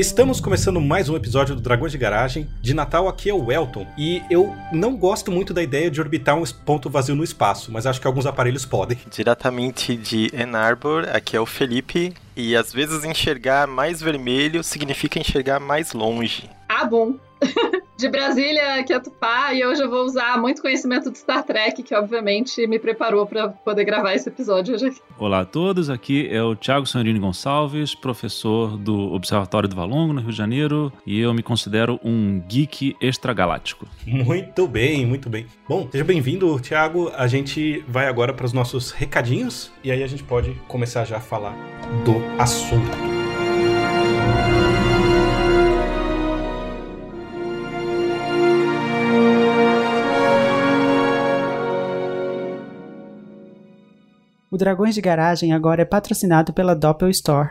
Estamos começando mais um episódio do Dragões de Garagem. De Natal aqui é o Elton. E eu não gosto muito da ideia de orbitar um ponto vazio no espaço, mas acho que alguns aparelhos podem. Diretamente de Ann Arbor, aqui é o Felipe. E às vezes enxergar mais vermelho significa enxergar mais longe. Ah, bom. de Brasília, que é Tupá, e hoje eu vou usar muito conhecimento de Star Trek, que obviamente me preparou para poder gravar esse episódio hoje aqui. Olá a todos, aqui é o Thiago Sanrini Gonçalves, professor do Observatório do Valongo, no Rio de Janeiro, e eu me considero um geek extragaláctico. Muito bem, muito bem. Bom, seja bem-vindo, Thiago. A gente vai agora para os nossos recadinhos, e aí a gente pode começar já a falar do assunto. O Dragões de Garagem agora é patrocinado pela Doppel Store,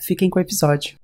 Fiquem com o episódio.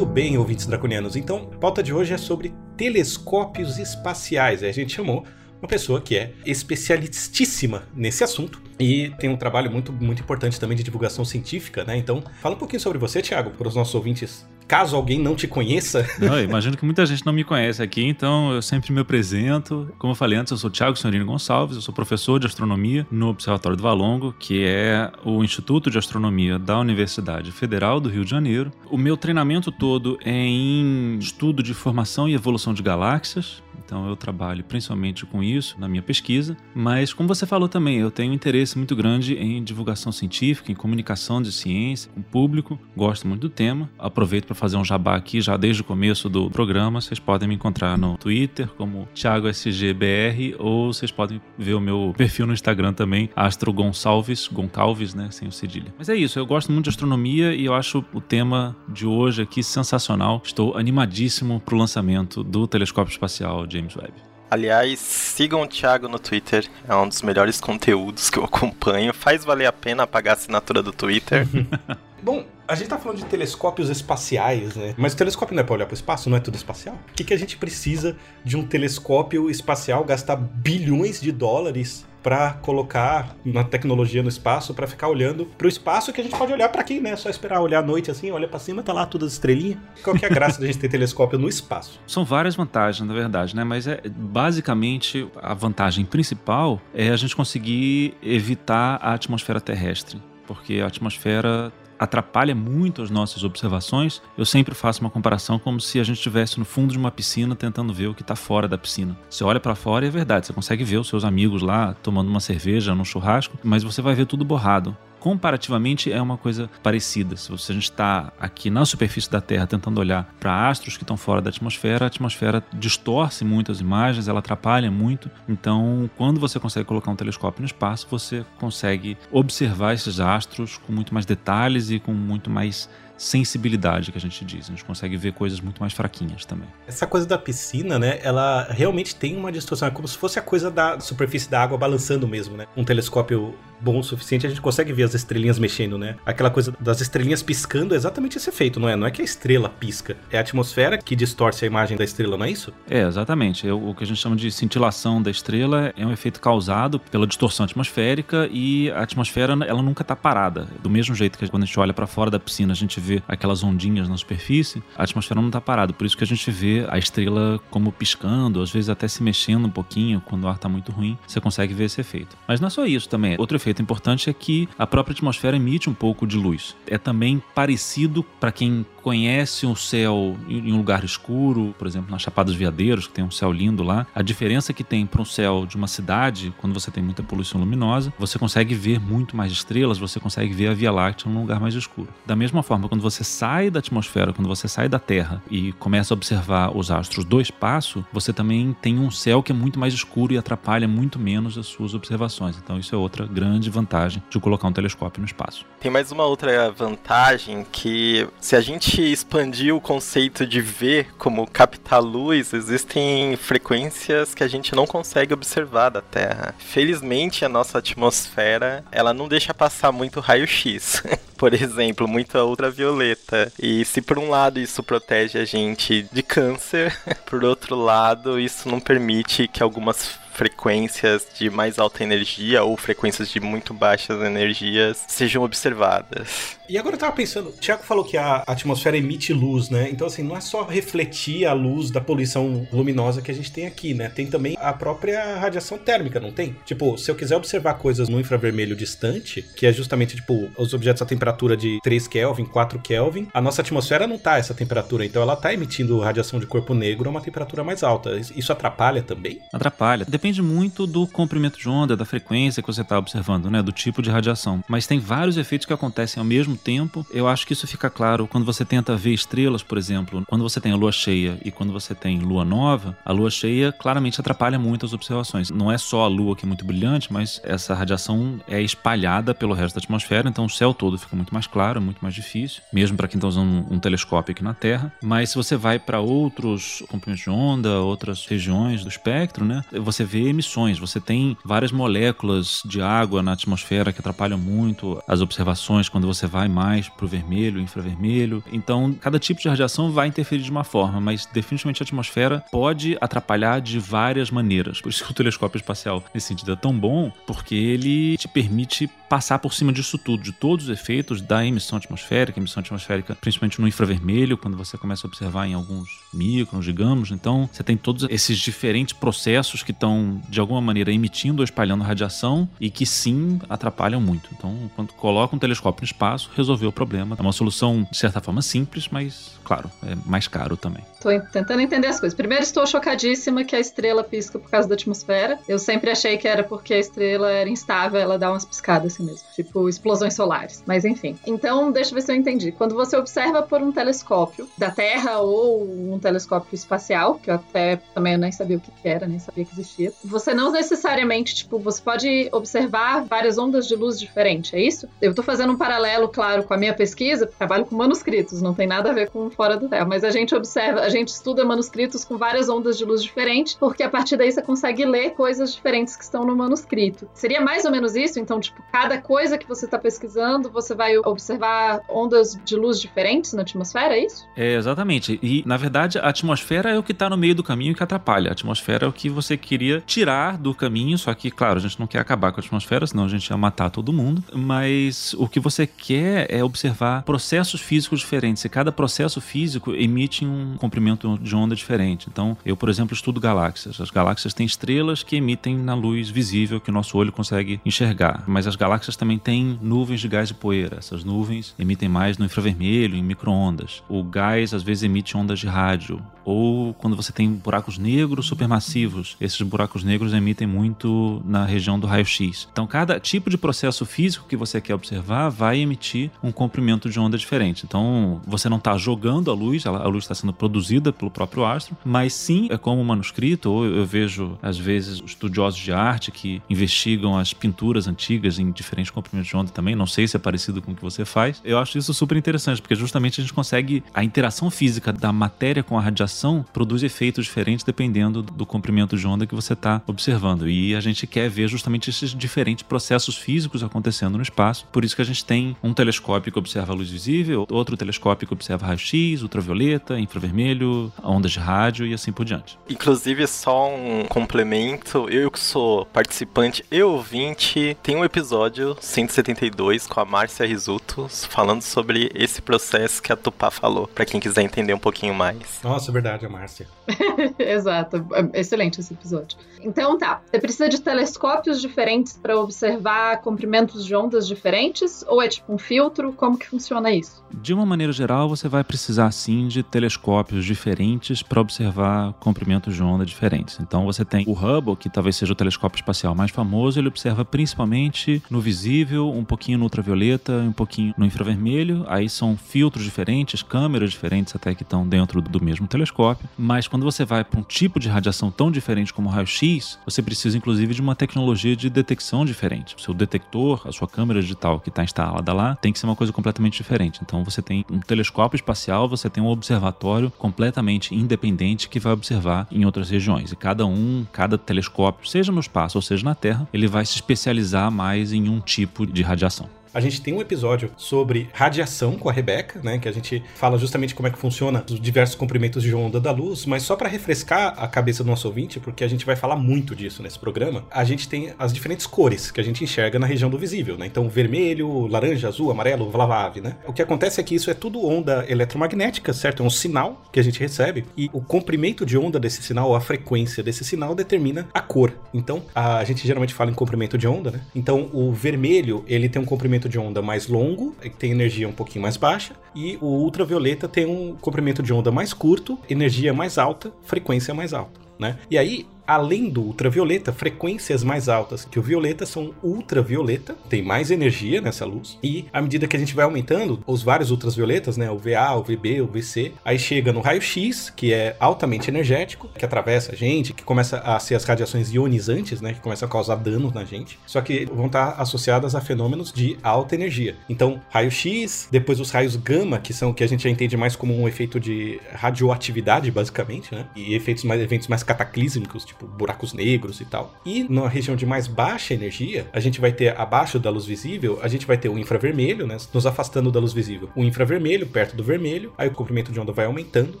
Bem, ouvintes draconianos. Então, a pauta de hoje é sobre telescópios espaciais. A gente chamou uma pessoa que é especialistíssima nesse assunto e tem um trabalho muito, muito importante também de divulgação científica, né? Então, fala um pouquinho sobre você, Thiago, para os nossos ouvintes. Caso alguém não te conheça. Não, imagino que muita gente não me conhece aqui, então eu sempre me apresento. Como eu falei antes, eu sou Thiago Senhorino Gonçalves, eu sou professor de astronomia no Observatório do Valongo, que é o Instituto de Astronomia da Universidade Federal do Rio de Janeiro. O meu treinamento todo é em estudo de formação e evolução de galáxias, então eu trabalho principalmente com isso na minha pesquisa, mas como você falou também, eu tenho interesse muito grande em divulgação científica, em comunicação de ciência com o público, gosto muito do tema. Aproveito para fazer um jabá aqui já desde o começo do programa. Vocês podem me encontrar no Twitter como ThiagoSGBR ou vocês podem ver o meu perfil no Instagram também, Astro Gonçalves, Goncalves, né, sem o cedilha. Mas é isso, eu gosto muito de astronomia e eu acho o tema de hoje aqui sensacional. Estou animadíssimo para o lançamento do telescópio espacial James Webb. Aliás, sigam o Thiago no Twitter, é um dos melhores conteúdos que eu acompanho. Faz valer a pena pagar a assinatura do Twitter. Bom, a gente tá falando de telescópios espaciais, né? Mas o telescópio não é pra olhar pro espaço, não é tudo espacial? O que, que a gente precisa de um telescópio espacial gastar bilhões de dólares para colocar na tecnologia no espaço para ficar olhando para o espaço que a gente pode olhar para aqui, né? Só esperar olhar à noite assim, olha para cima, tá lá todas as estrelinhas. Qual que é a graça da gente ter telescópio no espaço? São várias vantagens, na verdade, né? Mas é basicamente a vantagem principal é a gente conseguir evitar a atmosfera terrestre, porque a atmosfera atrapalha muito as nossas observações, eu sempre faço uma comparação como se a gente estivesse no fundo de uma piscina tentando ver o que está fora da piscina. Você olha para fora e é verdade, você consegue ver os seus amigos lá tomando uma cerveja num churrasco, mas você vai ver tudo borrado comparativamente é uma coisa parecida. Se a gente está aqui na superfície da Terra tentando olhar para astros que estão fora da atmosfera, a atmosfera distorce muito as imagens, ela atrapalha muito. Então, quando você consegue colocar um telescópio no espaço, você consegue observar esses astros com muito mais detalhes e com muito mais sensibilidade que a gente diz. A gente consegue ver coisas muito mais fraquinhas também. Essa coisa da piscina, né? Ela realmente tem uma distorção. É como se fosse a coisa da superfície da água balançando mesmo, né? Um telescópio bom o suficiente, a gente consegue ver as estrelinhas mexendo, né? Aquela coisa das estrelinhas piscando é exatamente esse efeito, não é? Não é que a estrela pisca, é a atmosfera que distorce a imagem da estrela, não é isso? É, exatamente. É o que a gente chama de cintilação da estrela é um efeito causado pela distorção atmosférica e a atmosfera ela nunca está parada. Do mesmo jeito que quando a gente olha para fora da piscina, a gente vê aquelas ondinhas na superfície, a atmosfera não está parada. Por isso que a gente vê a estrela como piscando, às vezes até se mexendo um pouquinho quando o ar está muito ruim. Você consegue ver esse efeito. Mas não é só isso também. Outro efeito efeito importante é que a própria atmosfera emite um pouco de luz. É também parecido para quem conhece um céu em um lugar escuro, por exemplo, nas Chapadas Veadeiros, que tem um céu lindo lá. A diferença que tem para um céu de uma cidade, quando você tem muita poluição luminosa, você consegue ver muito mais estrelas, você consegue ver a Via Láctea num lugar mais escuro. Da mesma forma, quando você sai da atmosfera, quando você sai da Terra e começa a observar os astros do espaço, você também tem um céu que é muito mais escuro e atrapalha muito menos as suas observações. Então, isso é outra grande vantagem de colocar um telescópio no espaço. Tem mais uma outra vantagem que se a gente expandir o conceito de ver como captar luz, existem frequências que a gente não consegue observar da Terra. Felizmente a nossa atmosfera, ela não deixa passar muito raio-x. por exemplo, muita ultravioleta. E se por um lado isso protege a gente de câncer, por outro lado isso não permite que algumas frequências de mais alta energia ou frequências de muito baixas energias sejam observadas. E agora eu tava pensando, o Tiago falou que a atmosfera emite luz, né? Então, assim, não é só refletir a luz da poluição luminosa que a gente tem aqui, né? Tem também a própria radiação térmica, não tem? Tipo, se eu quiser observar coisas no infravermelho distante, que é justamente, tipo, os objetos a temperatura de 3 Kelvin, 4 Kelvin, a nossa atmosfera não tá essa temperatura, então ela tá emitindo radiação de corpo negro a uma temperatura mais alta. Isso atrapalha também? Atrapalha. Depende muito do comprimento de onda, da frequência que você está observando, né? Do tipo de radiação. Mas tem vários efeitos que acontecem ao mesmo tempo. Eu acho que isso fica claro quando você tenta ver estrelas, por exemplo. Quando você tem a lua cheia e quando você tem lua nova, a lua cheia claramente atrapalha muito as observações. Não é só a lua que é muito brilhante, mas essa radiação é espalhada pelo resto da atmosfera, então o céu todo fica muito mais claro, muito mais difícil, mesmo para quem está usando um, um telescópio aqui na Terra. Mas se você vai para outros comprimentos de onda, outras regiões do espectro, né, você vê emissões. Você tem várias moléculas de água na atmosfera que atrapalham muito as observações quando você vai mais para o vermelho, infravermelho. Então, cada tipo de radiação vai interferir de uma forma, mas definitivamente a atmosfera pode atrapalhar de várias maneiras. Por isso que o telescópio espacial, nesse sentido, é tão bom, porque ele te permite passar por cima disso tudo, de todos os efeitos da emissão atmosférica, emissão atmosférica principalmente no infravermelho, quando você começa a observar em alguns microns, digamos. Então, você tem todos esses diferentes processos que estão, de alguma maneira, emitindo ou espalhando radiação e que sim atrapalham muito. Então, quando coloca um telescópio no espaço, resolveu o problema. É uma solução, de certa forma, simples, mas, claro, é mais caro também. Tô tentando entender as coisas. Primeiro, estou chocadíssima que a estrela pisca por causa da atmosfera. Eu sempre achei que era porque a estrela era instável, ela dá umas piscadas assim mesmo, tipo explosões solares. Mas enfim. Então, deixa eu ver se eu entendi. Quando você observa por um telescópio da Terra ou um telescópio espacial, que eu até também nem sabia o que era, nem sabia que existia, você não necessariamente, tipo, você pode observar várias ondas de luz diferentes, é isso? Eu tô fazendo um paralelo, claro, com a minha pesquisa, trabalho com manuscritos, não tem nada a ver com fora do Terra, mas a gente observa, a gente estuda manuscritos com várias ondas de luz diferentes, porque a partir daí você consegue ler coisas diferentes que estão no manuscrito. Seria mais ou menos isso? Então, tipo, cada coisa que você está pesquisando, você vai observar ondas de luz diferentes na atmosfera, é isso? É, exatamente. E, na verdade, a atmosfera é o que está no meio do caminho que atrapalha. A atmosfera é o que você queria tirar do caminho, só que, claro, a gente não quer acabar com a atmosfera, senão a gente ia matar todo mundo. Mas o que você quer é observar processos físicos diferentes. E cada processo físico emite um comprimento de onda diferente. Então, eu, por exemplo, estudo galáxias. As galáxias têm estrelas que emitem na luz visível que o nosso olho consegue enxergar. Mas as galáxias também têm nuvens de gás e poeira. Essas nuvens emitem mais no infravermelho, em microondas. O gás às vezes emite ondas de rádio. Ou quando você tem buracos negros supermassivos, esses buracos negros emitem muito na região do raio-x. Então, cada tipo de processo físico que você quer observar vai emitir um comprimento de onda diferente. Então, você não está jogando a luz, a luz está sendo produzida pelo próprio astro, mas sim é como um manuscrito, ou eu vejo às vezes estudiosos de arte que investigam as pinturas antigas em diferentes comprimentos de onda também. Não sei se é parecido com o que você faz. Eu acho isso super interessante, porque justamente a gente consegue a interação física da matéria com a radiação produz efeitos diferentes dependendo do comprimento de onda que você está observando. E a gente quer ver justamente esses diferentes processos físicos acontecendo no espaço. Por isso que a gente tem um telescópio que observa a luz visível, outro telescópio que observa raio-x, ultravioleta, infravermelho, ondas de rádio e assim por diante. Inclusive, só um complemento, eu que sou participante e ouvinte, tem um episódio 172 com a Márcia Risuto falando sobre esse processo que a Tupá falou, para quem quiser entender um pouquinho mais. Nossa, é verdade, a Márcia. Exato, excelente esse episódio. Então tá, você precisa de telescópios diferentes para observar comprimentos de ondas diferentes? Ou é tipo um filtro? Como que funciona isso? De uma maneira geral, você vai precisar sim de telescópios diferentes para observar comprimentos de onda diferentes. Então você tem o Hubble, que talvez seja o telescópio espacial mais famoso, ele observa principalmente no visível, um pouquinho no ultravioleta, um pouquinho no infravermelho. Aí são filtros diferentes, câmeras diferentes até que estão dentro do mesmo telescópio. Mas quando você vai para um tipo de radiação tão diferente como o raio-x, você precisa inclusive de uma tecnologia de detecção diferente. O seu detector, a sua câmera digital que está instalada lá, tem que ser uma coisa completamente diferente. Então você tem um telescópio espacial, você tem um observatório completamente independente que vai observar em outras regiões. E cada um, cada telescópio, seja no espaço ou seja na Terra, ele vai se especializar mais em um tipo de radiação. A gente tem um episódio sobre radiação com a Rebeca, né? Que a gente fala justamente como é que funciona os diversos comprimentos de onda da luz, mas só para refrescar a cabeça do nosso ouvinte, porque a gente vai falar muito disso nesse programa, a gente tem as diferentes cores que a gente enxerga na região do visível, né? Então, vermelho, laranja, azul, amarelo, vlavave, né? O que acontece é que isso é tudo onda eletromagnética, certo? É um sinal que a gente recebe e o comprimento de onda desse sinal, a frequência desse sinal, determina a cor. Então, a gente geralmente fala em comprimento de onda, né? Então, o vermelho, ele tem um comprimento comprimento de onda mais longo, que tem energia um pouquinho mais baixa, e o ultravioleta tem um comprimento de onda mais curto, energia mais alta, frequência mais alta. Né? E aí, além do ultravioleta, frequências mais altas que o violeta são ultravioleta, tem mais energia nessa luz. E à medida que a gente vai aumentando os vários ultravioletas, né, o VA, o VB, o VC, aí chega no raio-x, que é altamente energético, que atravessa a gente, que começa a ser as radiações ionizantes, né, que começam a causar dano na gente. Só que vão estar associadas a fenômenos de alta energia. Então, raio-x, depois os raios gama, que são que a gente já entende mais como um efeito de radioatividade, basicamente, né? E efeitos mais eventos mais cataclísmicos, tipo tipo buracos negros e tal. E na região de mais baixa energia, a gente vai ter abaixo da luz visível, a gente vai ter o infravermelho, né? Nos afastando da luz visível. O infravermelho perto do vermelho, aí o comprimento de onda vai aumentando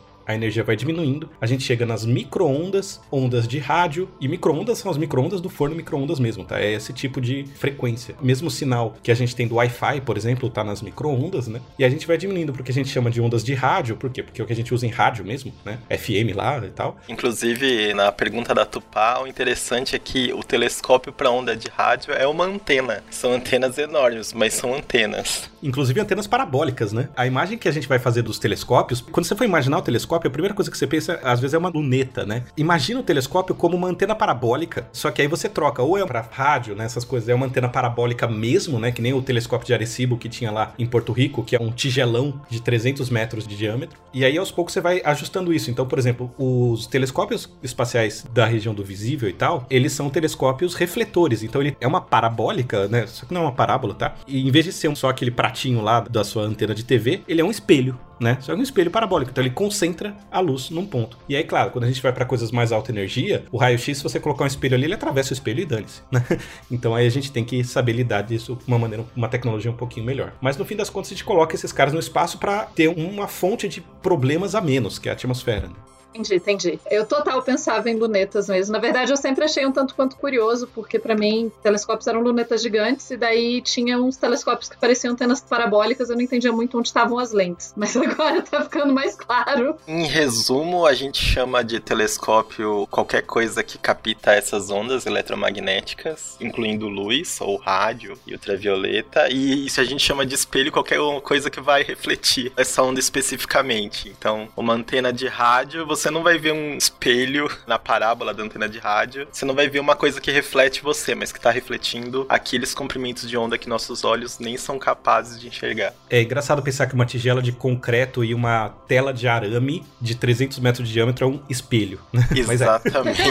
a energia vai diminuindo, a gente chega nas microondas, ondas de rádio, e microondas são as microondas do forno microondas mesmo, tá? É esse tipo de frequência. Mesmo sinal que a gente tem do Wi-Fi, por exemplo, tá nas microondas, né? E a gente vai diminuindo porque a gente chama de ondas de rádio, por quê? Porque é o que a gente usa em rádio mesmo, né? FM lá e tal. Inclusive, na pergunta da Tupá, o interessante é que o telescópio para onda de rádio é uma antena. São antenas enormes, mas são antenas. Inclusive antenas parabólicas, né? A imagem que a gente vai fazer dos telescópios, quando você for imaginar o telescópio, telescópio, a primeira coisa que você pensa, às vezes, é uma luneta, né? Imagina o telescópio como uma antena parabólica, só que aí você troca, ou é para rádio, né? Essas coisas, é uma antena parabólica mesmo, né? Que nem o telescópio de Arecibo que tinha lá em Porto Rico, que é um tigelão de 300 metros de diâmetro. E aí, aos poucos, você vai ajustando isso. Então, por exemplo, os telescópios espaciais da região do visível e tal, eles são telescópios refletores. Então, ele é uma parabólica, né? Só que não é uma parábola, tá? E em vez de ser só aquele pratinho lá da sua antena de TV, ele é um espelho né? Só que um espelho parabólico, então ele concentra a luz num ponto. E aí, claro, quando a gente vai para coisas mais alta energia, o raio-x, se você colocar um espelho ali, ele atravessa o espelho e dane-se, né? Então aí a gente tem que saber lidar disso de uma maneira, uma tecnologia um pouquinho melhor. Mas no fim das contas, a gente coloca esses caras no espaço para ter uma fonte de problemas a menos, que é a atmosfera. Né? Entendi, entendi. Eu total pensava em lunetas mesmo. Na verdade, eu sempre achei um tanto quanto curioso, porque para mim, telescópios eram lunetas gigantes, e daí tinha uns telescópios que pareciam antenas parabólicas, eu não entendia muito onde estavam as lentes. Mas agora tá ficando mais claro. Em resumo, a gente chama de telescópio qualquer coisa que capta essas ondas eletromagnéticas, incluindo luz, ou rádio e ultravioleta, e isso a gente chama de espelho qualquer coisa que vai refletir essa onda especificamente. Então, uma antena de rádio, você você não vai ver um espelho na parábola da antena de rádio. Você não vai ver uma coisa que reflete você, mas que está refletindo aqueles comprimentos de onda que nossos olhos nem são capazes de enxergar. É engraçado pensar que uma tigela de concreto e uma tela de arame de 300 metros de diâmetro é um espelho. Né? Exatamente.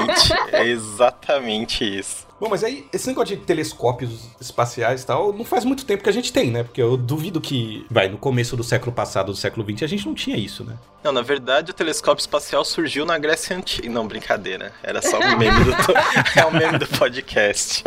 é. é exatamente isso. Bom, mas aí, esse negócio de telescópios espaciais e tal, não faz muito tempo que a gente tem, né? Porque eu duvido que, vai, no começo do século passado, do século XX, a gente não tinha isso, né? Não, na verdade, o telescópio espacial surgiu na Grécia Antiga. Não, brincadeira. Era só um meme do, é um meme do podcast.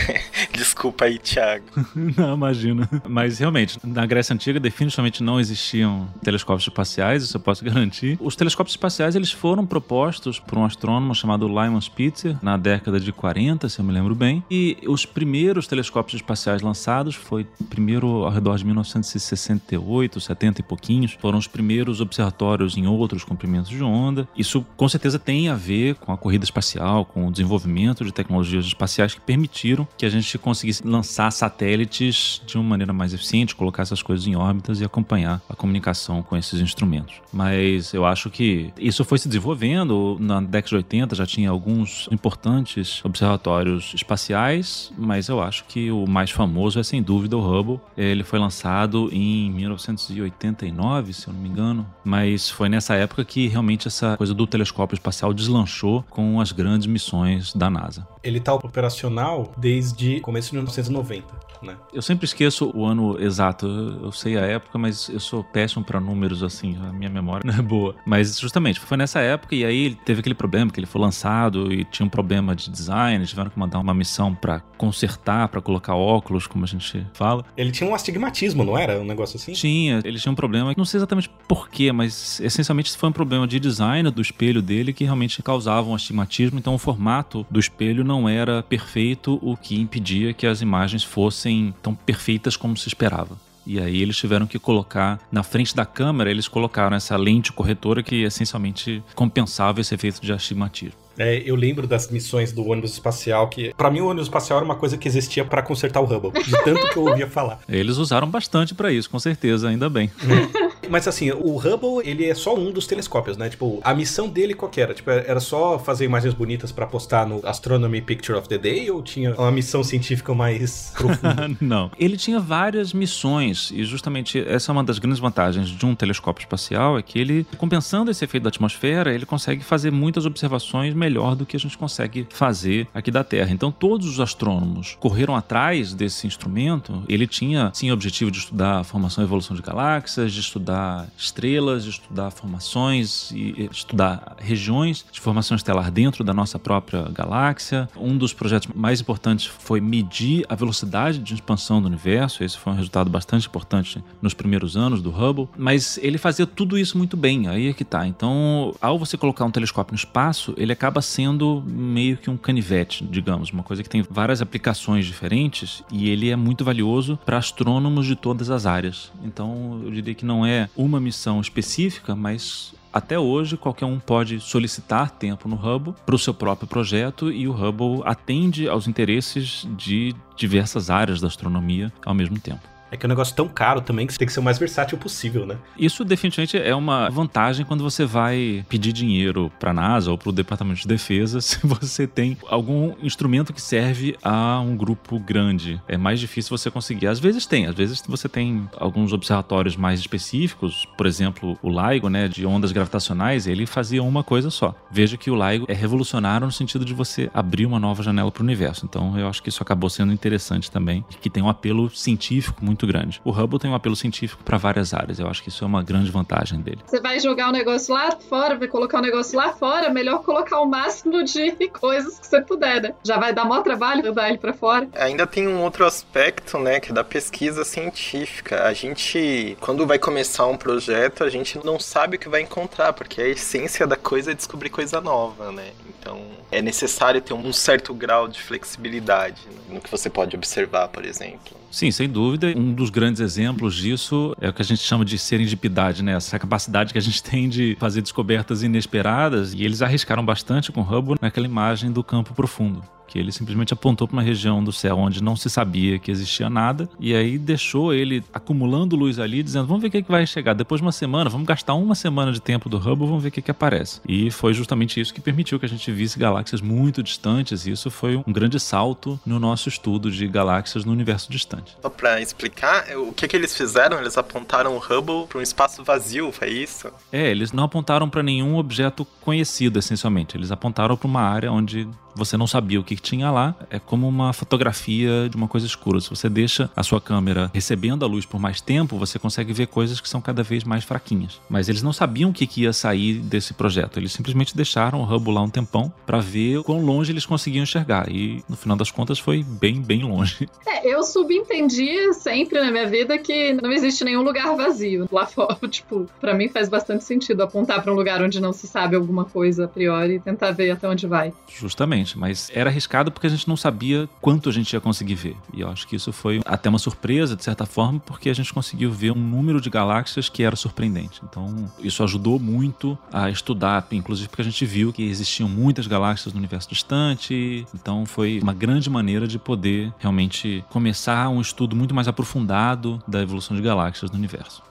Desculpa aí, Thiago. não, imagina. Mas, realmente, na Grécia Antiga, definitivamente não existiam telescópios espaciais, isso eu posso garantir. Os telescópios espaciais, eles foram propostos por um astrônomo chamado Lyman Spitzer, na década de 40, se eu me lembro bem. E os primeiros telescópios espaciais lançados foi primeiro ao redor de 1968, 70 e pouquinhos. Foram os primeiros observatórios em outros comprimentos de onda. Isso com certeza tem a ver com a corrida espacial, com o desenvolvimento de tecnologias espaciais que permitiram que a gente conseguisse lançar satélites de uma maneira mais eficiente, colocar essas coisas em órbitas e acompanhar a comunicação com esses instrumentos. Mas eu acho que isso foi se desenvolvendo. Na década de 80 já tinha alguns importantes observatórios espaciais, mas eu acho que o mais famoso é sem dúvida o Hubble. Ele foi lançado em 1989, se eu não me engano, mas foi nessa época que realmente essa coisa do telescópio espacial deslanchou com as grandes missões da NASA. Ele tá operacional desde começo de 1990. Né? Eu sempre esqueço o ano exato. Eu sei a época, mas eu sou péssimo para números assim. A minha memória não é boa. Mas justamente foi nessa época e aí ele teve aquele problema que ele foi lançado e tinha um problema de design. Tiveram que mandar uma missão para consertar, para colocar óculos, como a gente fala. Ele tinha um astigmatismo, não era? Um negócio assim? Tinha. Ele tinha um problema. Não sei exatamente porquê, mas essencialmente foi um problema de design do espelho dele que realmente causava um astigmatismo. Então o formato do espelho não era perfeito, o que impedia que as imagens fossem tão perfeitas como se esperava. E aí eles tiveram que colocar na frente da câmera, eles colocaram essa lente corretora que essencialmente compensava esse efeito de astigmatismo. É, eu lembro das missões do ônibus espacial, que para mim o ônibus espacial era uma coisa que existia para consertar o Hubble, de tanto que eu ouvia falar. Eles usaram bastante para isso, com certeza, ainda bem. Mas assim, o Hubble, ele é só um dos telescópios, né? Tipo, a missão dele qual era? Tipo, era só fazer imagens bonitas para postar no Astronomy Picture of the Day ou tinha uma missão científica mais profunda? Não. Ele tinha várias missões e justamente essa é uma das grandes vantagens de um telescópio espacial é que ele, compensando esse efeito da atmosfera, ele consegue fazer muitas observações melhor do que a gente consegue fazer aqui da Terra. Então, todos os astrônomos correram atrás desse instrumento. Ele tinha, sim, o objetivo de estudar a formação e evolução de galáxias, de estudar estrelas, de estudar formações e estudar regiões de formação estelar dentro da nossa própria galáxia. Um dos projetos mais importantes foi medir a velocidade de expansão do universo. Esse foi um resultado bastante importante nos primeiros anos do Hubble. Mas ele fazia tudo isso muito bem. Aí é que tá. Então, ao você colocar um telescópio no espaço, ele acaba sendo meio que um canivete, digamos, uma coisa que tem várias aplicações diferentes e ele é muito valioso para astrônomos de todas as áreas. Então, eu diria que não é uma missão específica, mas até hoje, qualquer um pode solicitar tempo no Hubble para o seu próprio projeto e o Hubble atende aos interesses de diversas áreas da astronomia ao mesmo tempo. É que é um negócio tão caro também que você tem que ser o mais versátil possível, né? Isso definitivamente é uma vantagem quando você vai pedir dinheiro para a NASA ou para o Departamento de Defesa se você tem algum instrumento que serve a um grupo grande. É mais difícil você conseguir. Às vezes tem, às vezes você tem alguns observatórios mais específicos, por exemplo, o LIGO, né, de ondas gravitacionais, ele fazia uma coisa só. Veja que o LIGO é revolucionário no sentido de você abrir uma nova janela para o universo. Então eu acho que isso acabou sendo interessante também, que tem um apelo científico muito muito grande. O Hubble tem um apelo científico para várias áreas. Eu acho que isso é uma grande vantagem dele. Você vai jogar o um negócio lá fora, vai colocar o um negócio lá fora, melhor colocar o máximo de coisas que você puder, né? Já vai dar maior trabalho mandar ele para fora. Ainda tem um outro aspecto, né, que é da pesquisa científica. A gente, quando vai começar um projeto, a gente não sabe o que vai encontrar, porque a essência da coisa é descobrir coisa nova, né? Então, é necessário ter um certo grau de flexibilidade no que você pode observar, por exemplo. Sim, sem dúvida. Um dos grandes exemplos disso é o que a gente chama de serendipidade, né? Essa capacidade que a gente tem de fazer descobertas inesperadas. E eles arriscaram bastante com o Hubble naquela imagem do campo profundo que ele simplesmente apontou para uma região do céu onde não se sabia que existia nada e aí deixou ele acumulando luz ali, dizendo: vamos ver o que, é que vai chegar depois de uma semana, vamos gastar uma semana de tempo do Hubble, vamos ver o que, é que aparece. E foi justamente isso que permitiu que a gente visse galáxias muito distantes. E isso foi um grande salto no nosso estudo de galáxias no universo distante. Só para explicar, o que, que eles fizeram? Eles apontaram o Hubble para um espaço vazio, foi isso? É, eles não apontaram para nenhum objeto conhecido, essencialmente. Eles apontaram para uma área onde você não sabia o que tinha lá, é como uma fotografia de uma coisa escura. Se você deixa a sua câmera recebendo a luz por mais tempo, você consegue ver coisas que são cada vez mais fraquinhas. Mas eles não sabiam o que, ia sair desse projeto. Eles simplesmente deixaram o Hubble lá um tempão para ver quão longe eles conseguiam enxergar. E no final das contas foi bem, bem longe. É, eu subentendi sempre na minha vida que não existe nenhum lugar vazio lá fora. Tipo, para mim faz bastante sentido apontar para um lugar onde não se sabe alguma coisa a priori e tentar ver até onde vai. Justamente exatamente. Mas era arriscado porque a gente não sabia quanto a gente ia conseguir ver. E eu acho que isso foi até uma surpresa, de certa forma, porque a gente conseguiu ver um número de galáxias que era surpreendente. Então, isso ajudou muito a estudar, inclusive porque a gente viu que existiam muitas galáxias no universo distante. Então, foi uma grande maneira de poder realmente começar um estudo muito mais aprofundado da evolução de galáxias no universo.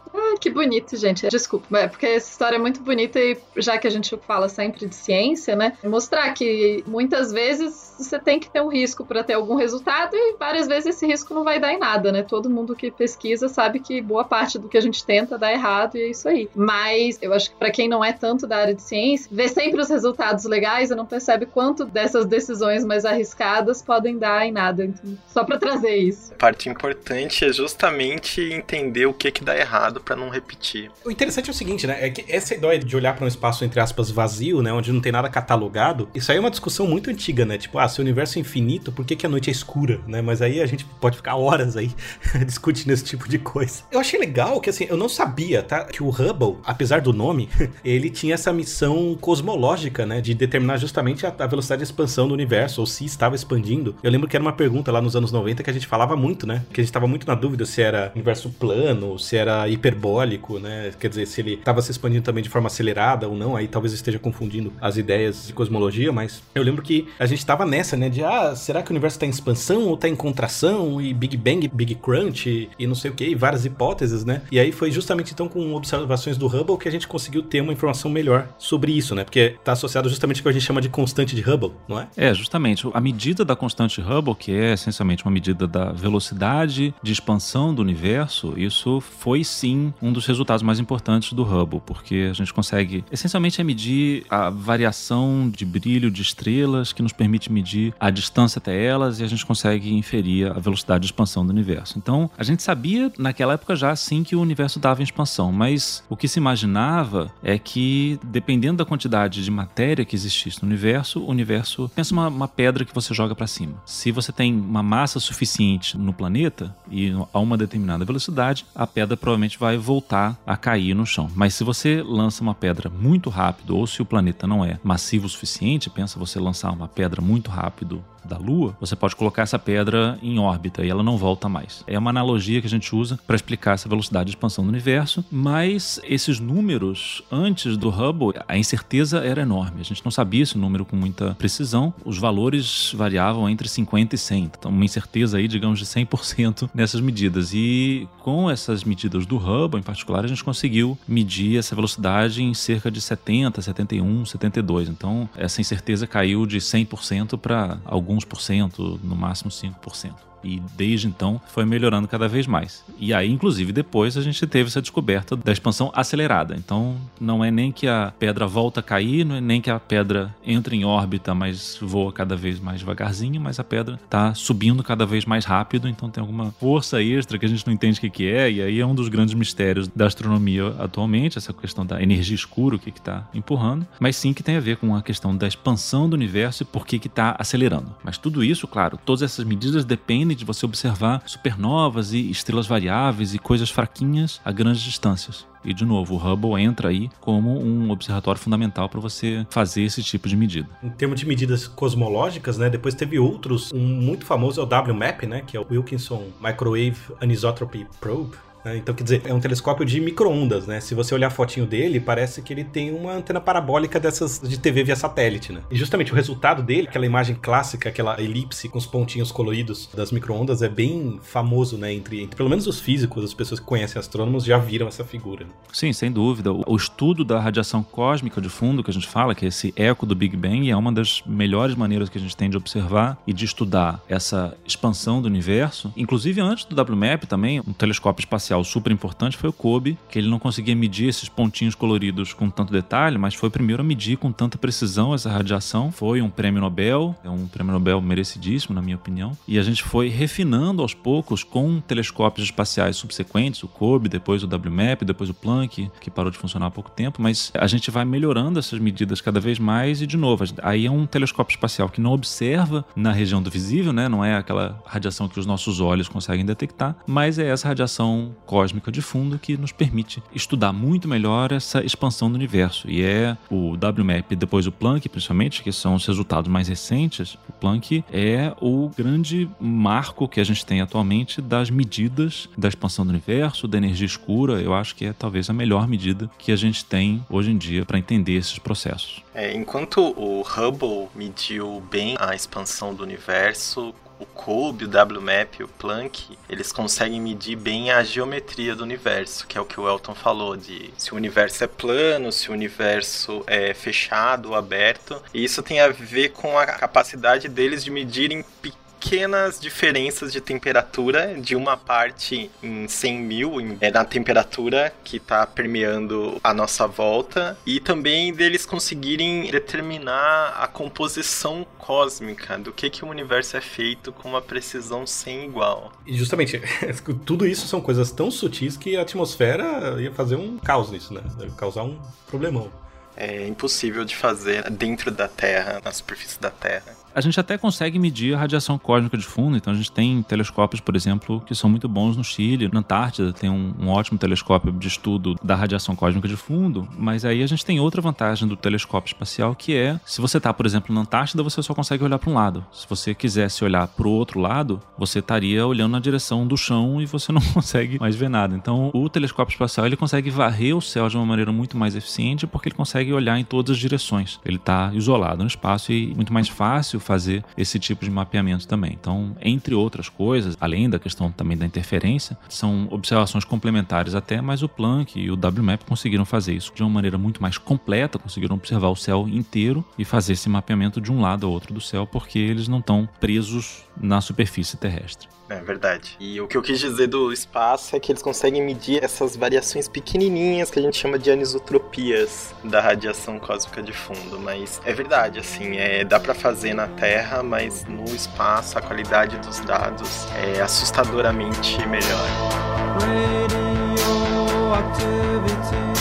Que bonito, gente. Desculpa, é porque essa história é muito bonita e já que a gente fala sempre de ciência, né? Mostrar que muitas vezes você tem que ter um risco para ter algum resultado e várias vezes esse risco não vai dar em nada, né? Todo mundo que pesquisa sabe que boa parte do que a gente tenta dá errado e é isso aí. Mas eu acho que para quem não é tanto da área de ciência, vê sempre os resultados legais e não percebe quanto dessas decisões mais arriscadas podem dar em nada. Então, só para trazer isso. A parte importante é justamente entender o que que dá errado para não repetir. O interessante é o seguinte, né? É que essa ideia de olhar para um espaço, entre aspas, vazio, né? Onde não tem nada catalogado, isso aí é uma discussão muito antiga, né? Tipo, ah, se o universo é infinito, por que, que a noite é escura, né? Mas aí a gente pode ficar horas aí discutindo esse tipo de coisa. Eu achei legal que, assim, eu não sabia, tá? Que o Hubble, apesar do nome, ele tinha essa missão cosmológica, né? De determinar justamente a, a velocidade de expansão do universo, ou se estava expandindo. Eu lembro que era uma pergunta lá nos anos 90 que a gente falava muito, né? Que a gente tava muito na dúvida se era universo plano, se era hiperbólico, né? Quer dizer, se ele estava se expandindo também de forma acelerada ou não. Aí talvez esteja confundindo as ideias de cosmologia, mas eu lembro que a gente tava nessa, né? De ah, será que o universo está em expansão ou está em contração? E Big Bang, Big Crunch e, e não sei o que, e várias hipóteses, né? E aí foi justamente então com observações do Hubble que a gente conseguiu ter uma informação melhor sobre isso, né? Porque está associado justamente com o que a gente chama de constante de Hubble, não é? É, justamente. A medida da constante Hubble, que é essencialmente uma medida da velocidade de expansão do universo, isso foi sim um dos resultados mais importantes do Hubble, porque a gente consegue essencialmente é medir a variação de brilho de estrelas que nos permite medir a distância até elas e a gente consegue inferir a velocidade de expansão do universo. Então, a gente sabia naquela época já sim que o universo dava em expansão, mas o que se imaginava é que dependendo da quantidade de matéria que existisse no universo, o universo pensa uma, uma pedra que você joga para cima. Se você tem uma massa suficiente no planeta e a uma determinada velocidade, a pedra provavelmente vai voltar a cair no chão. Mas se você lança uma pedra muito rápido ou se o planeta não é massivo o suficiente, pensa você lançar uma pedra muito rápido da Lua, você pode colocar essa pedra em órbita e ela não volta mais. É uma analogia que a gente usa para explicar essa velocidade de expansão do universo, mas esses números antes do Hubble, a incerteza era enorme. A gente não sabia esse número com muita precisão. Os valores variavam entre 50 e 100. Então, uma incerteza aí, digamos, de 100% nessas medidas. E com essas medidas do Hubble, em particular, a gente conseguiu medir essa velocidade em cerca de 70, 71, 72. Então, essa incerteza caiu de 100% para alguns alguns por cento, no máximo 5% e desde então foi melhorando cada vez mais. E aí, inclusive, depois a gente teve essa descoberta da expansão acelerada. Então, não é nem que a pedra volta a cair, não é nem que a pedra entra em órbita, mas voa cada vez mais devagarzinho, mas a pedra está subindo cada vez mais rápido, então tem alguma força extra que a gente não entende o que, é, e aí é um dos grandes mistérios da astronomia atualmente, essa questão da energia escura, o que está empurrando, mas sim que tem a ver com a questão da expansão do universo e por que está acelerando. Mas tudo isso, claro, todas essas medidas dependem de você observar supernovas e estrelas variáveis e coisas fraquinhas a grandes distâncias. E, de novo, o Hubble entra aí como um observatório fundamental para você fazer esse tipo de medida. Em termos de medidas cosmológicas, né, depois teve outros. Um muito famoso é o WMAP, né, que é o Wilkinson Microwave Anisotropy Probe? Então, quer dizer, é um telescópio de micro-ondas, né? Se você olhar a fotinho dele, parece que ele tem uma antena parabólica dessas de TV via satélite, né? E justamente o resultado dele, aquela imagem clássica, aquela elipse com os pontinhos coloridos das micro-ondas, é bem famoso, né? Entre, entre pelo menos os físicos, as pessoas que conhecem astrônomos já viram essa figura. Né? Sim, sem dúvida. O estudo da radiação cósmica de fundo que a gente fala, que é esse eco do Big Bang, é uma das melhores maneiras que a gente tem de observar e de estudar essa expansão do universo. Inclusive antes do WMAP também, um telescópio espacial espacial super importante foi o Kobe, que ele não conseguia medir esses pontinhos coloridos com tanto detalhe, mas foi o primeiro a medir com tanta precisão essa radiação. Foi um prêmio Nobel, é um prêmio Nobel merecidíssimo, na minha opinião. E a gente foi refinando aos poucos com telescópios espaciais subsequentes, o Kobe, depois o WMAP, depois o Planck, que parou de funcionar há pouco tempo, mas a gente vai melhorando essas medidas cada vez mais e, de novo, aí é um telescópio espacial que não observa na região do visível, né? Não é aquela radiação que os nossos olhos conseguem detectar, mas é essa radiação cósmica de fundo que nos permite estudar muito melhor essa expansão do universo. E é o WMAP e depois o Planck, principalmente, que são os resultados mais recentes. O Planck é o grande marco que a gente tem atualmente das medidas da expansão do universo, da energia escura. Eu acho que é talvez a melhor medida que a gente tem hoje em dia para entender esses processos. É, enquanto o Hubble mediu bem a expansão do universo, o CUBE, o WMAP o Planck, eles conseguem medir bem a geometria do universo, que é o que o Elton falou, de se o universo é plano, se o universo é fechado ou aberto. E isso tem a ver com a capacidade deles de medirem pequenos pequenas diferenças de temperatura de uma parte em 100 mil, em, é na temperatura que está permeando a nossa volta, e também deles conseguirem determinar a composição cósmica, do que, que o universo é feito com uma precisão sem igual. E justamente, tudo isso são coisas tão sutis que a atmosfera ia fazer um caos nisso, né? Ia causar um problemão. É impossível de fazer dentro da Terra, na superfície da Terra. A gente até consegue medir a radiação cósmica de fundo, então a gente tem telescópios, por exemplo, que são muito bons no Chile, na Antártida tem um, um ótimo telescópio de estudo da radiação cósmica de fundo, mas aí a gente tem outra vantagem do telescópio espacial, que é, se você está, por exemplo, na Antártida, você só consegue olhar para um lado. Se você quisesse olhar para o outro lado, você estaria olhando na direção do chão e você não consegue mais ver nada. Então, o telescópio espacial ele consegue varrer o céu de uma maneira muito mais eficiente porque ele consegue olhar em todas as direções. Ele está isolado no espaço e muito mais fácil fazer esse tipo de mapeamento também. Então, entre outras coisas, além da questão também da interferência, são observações complementares até, mas o Planck e o WMAP conseguiram fazer isso de uma maneira muito mais completa, conseguiram observar o céu inteiro e fazer esse mapeamento de um lado ao outro do céu, porque eles não estão presos na superfície terrestre. É verdade. E o que eu quis dizer do espaço é que eles conseguem medir essas variações pequenininhas que a gente chama de anisotropias da radiação cósmica de fundo. Mas é verdade, assim, é, dá para fazer na Terra, mas no espaço a qualidade dos dados é assustadoramente melhor. A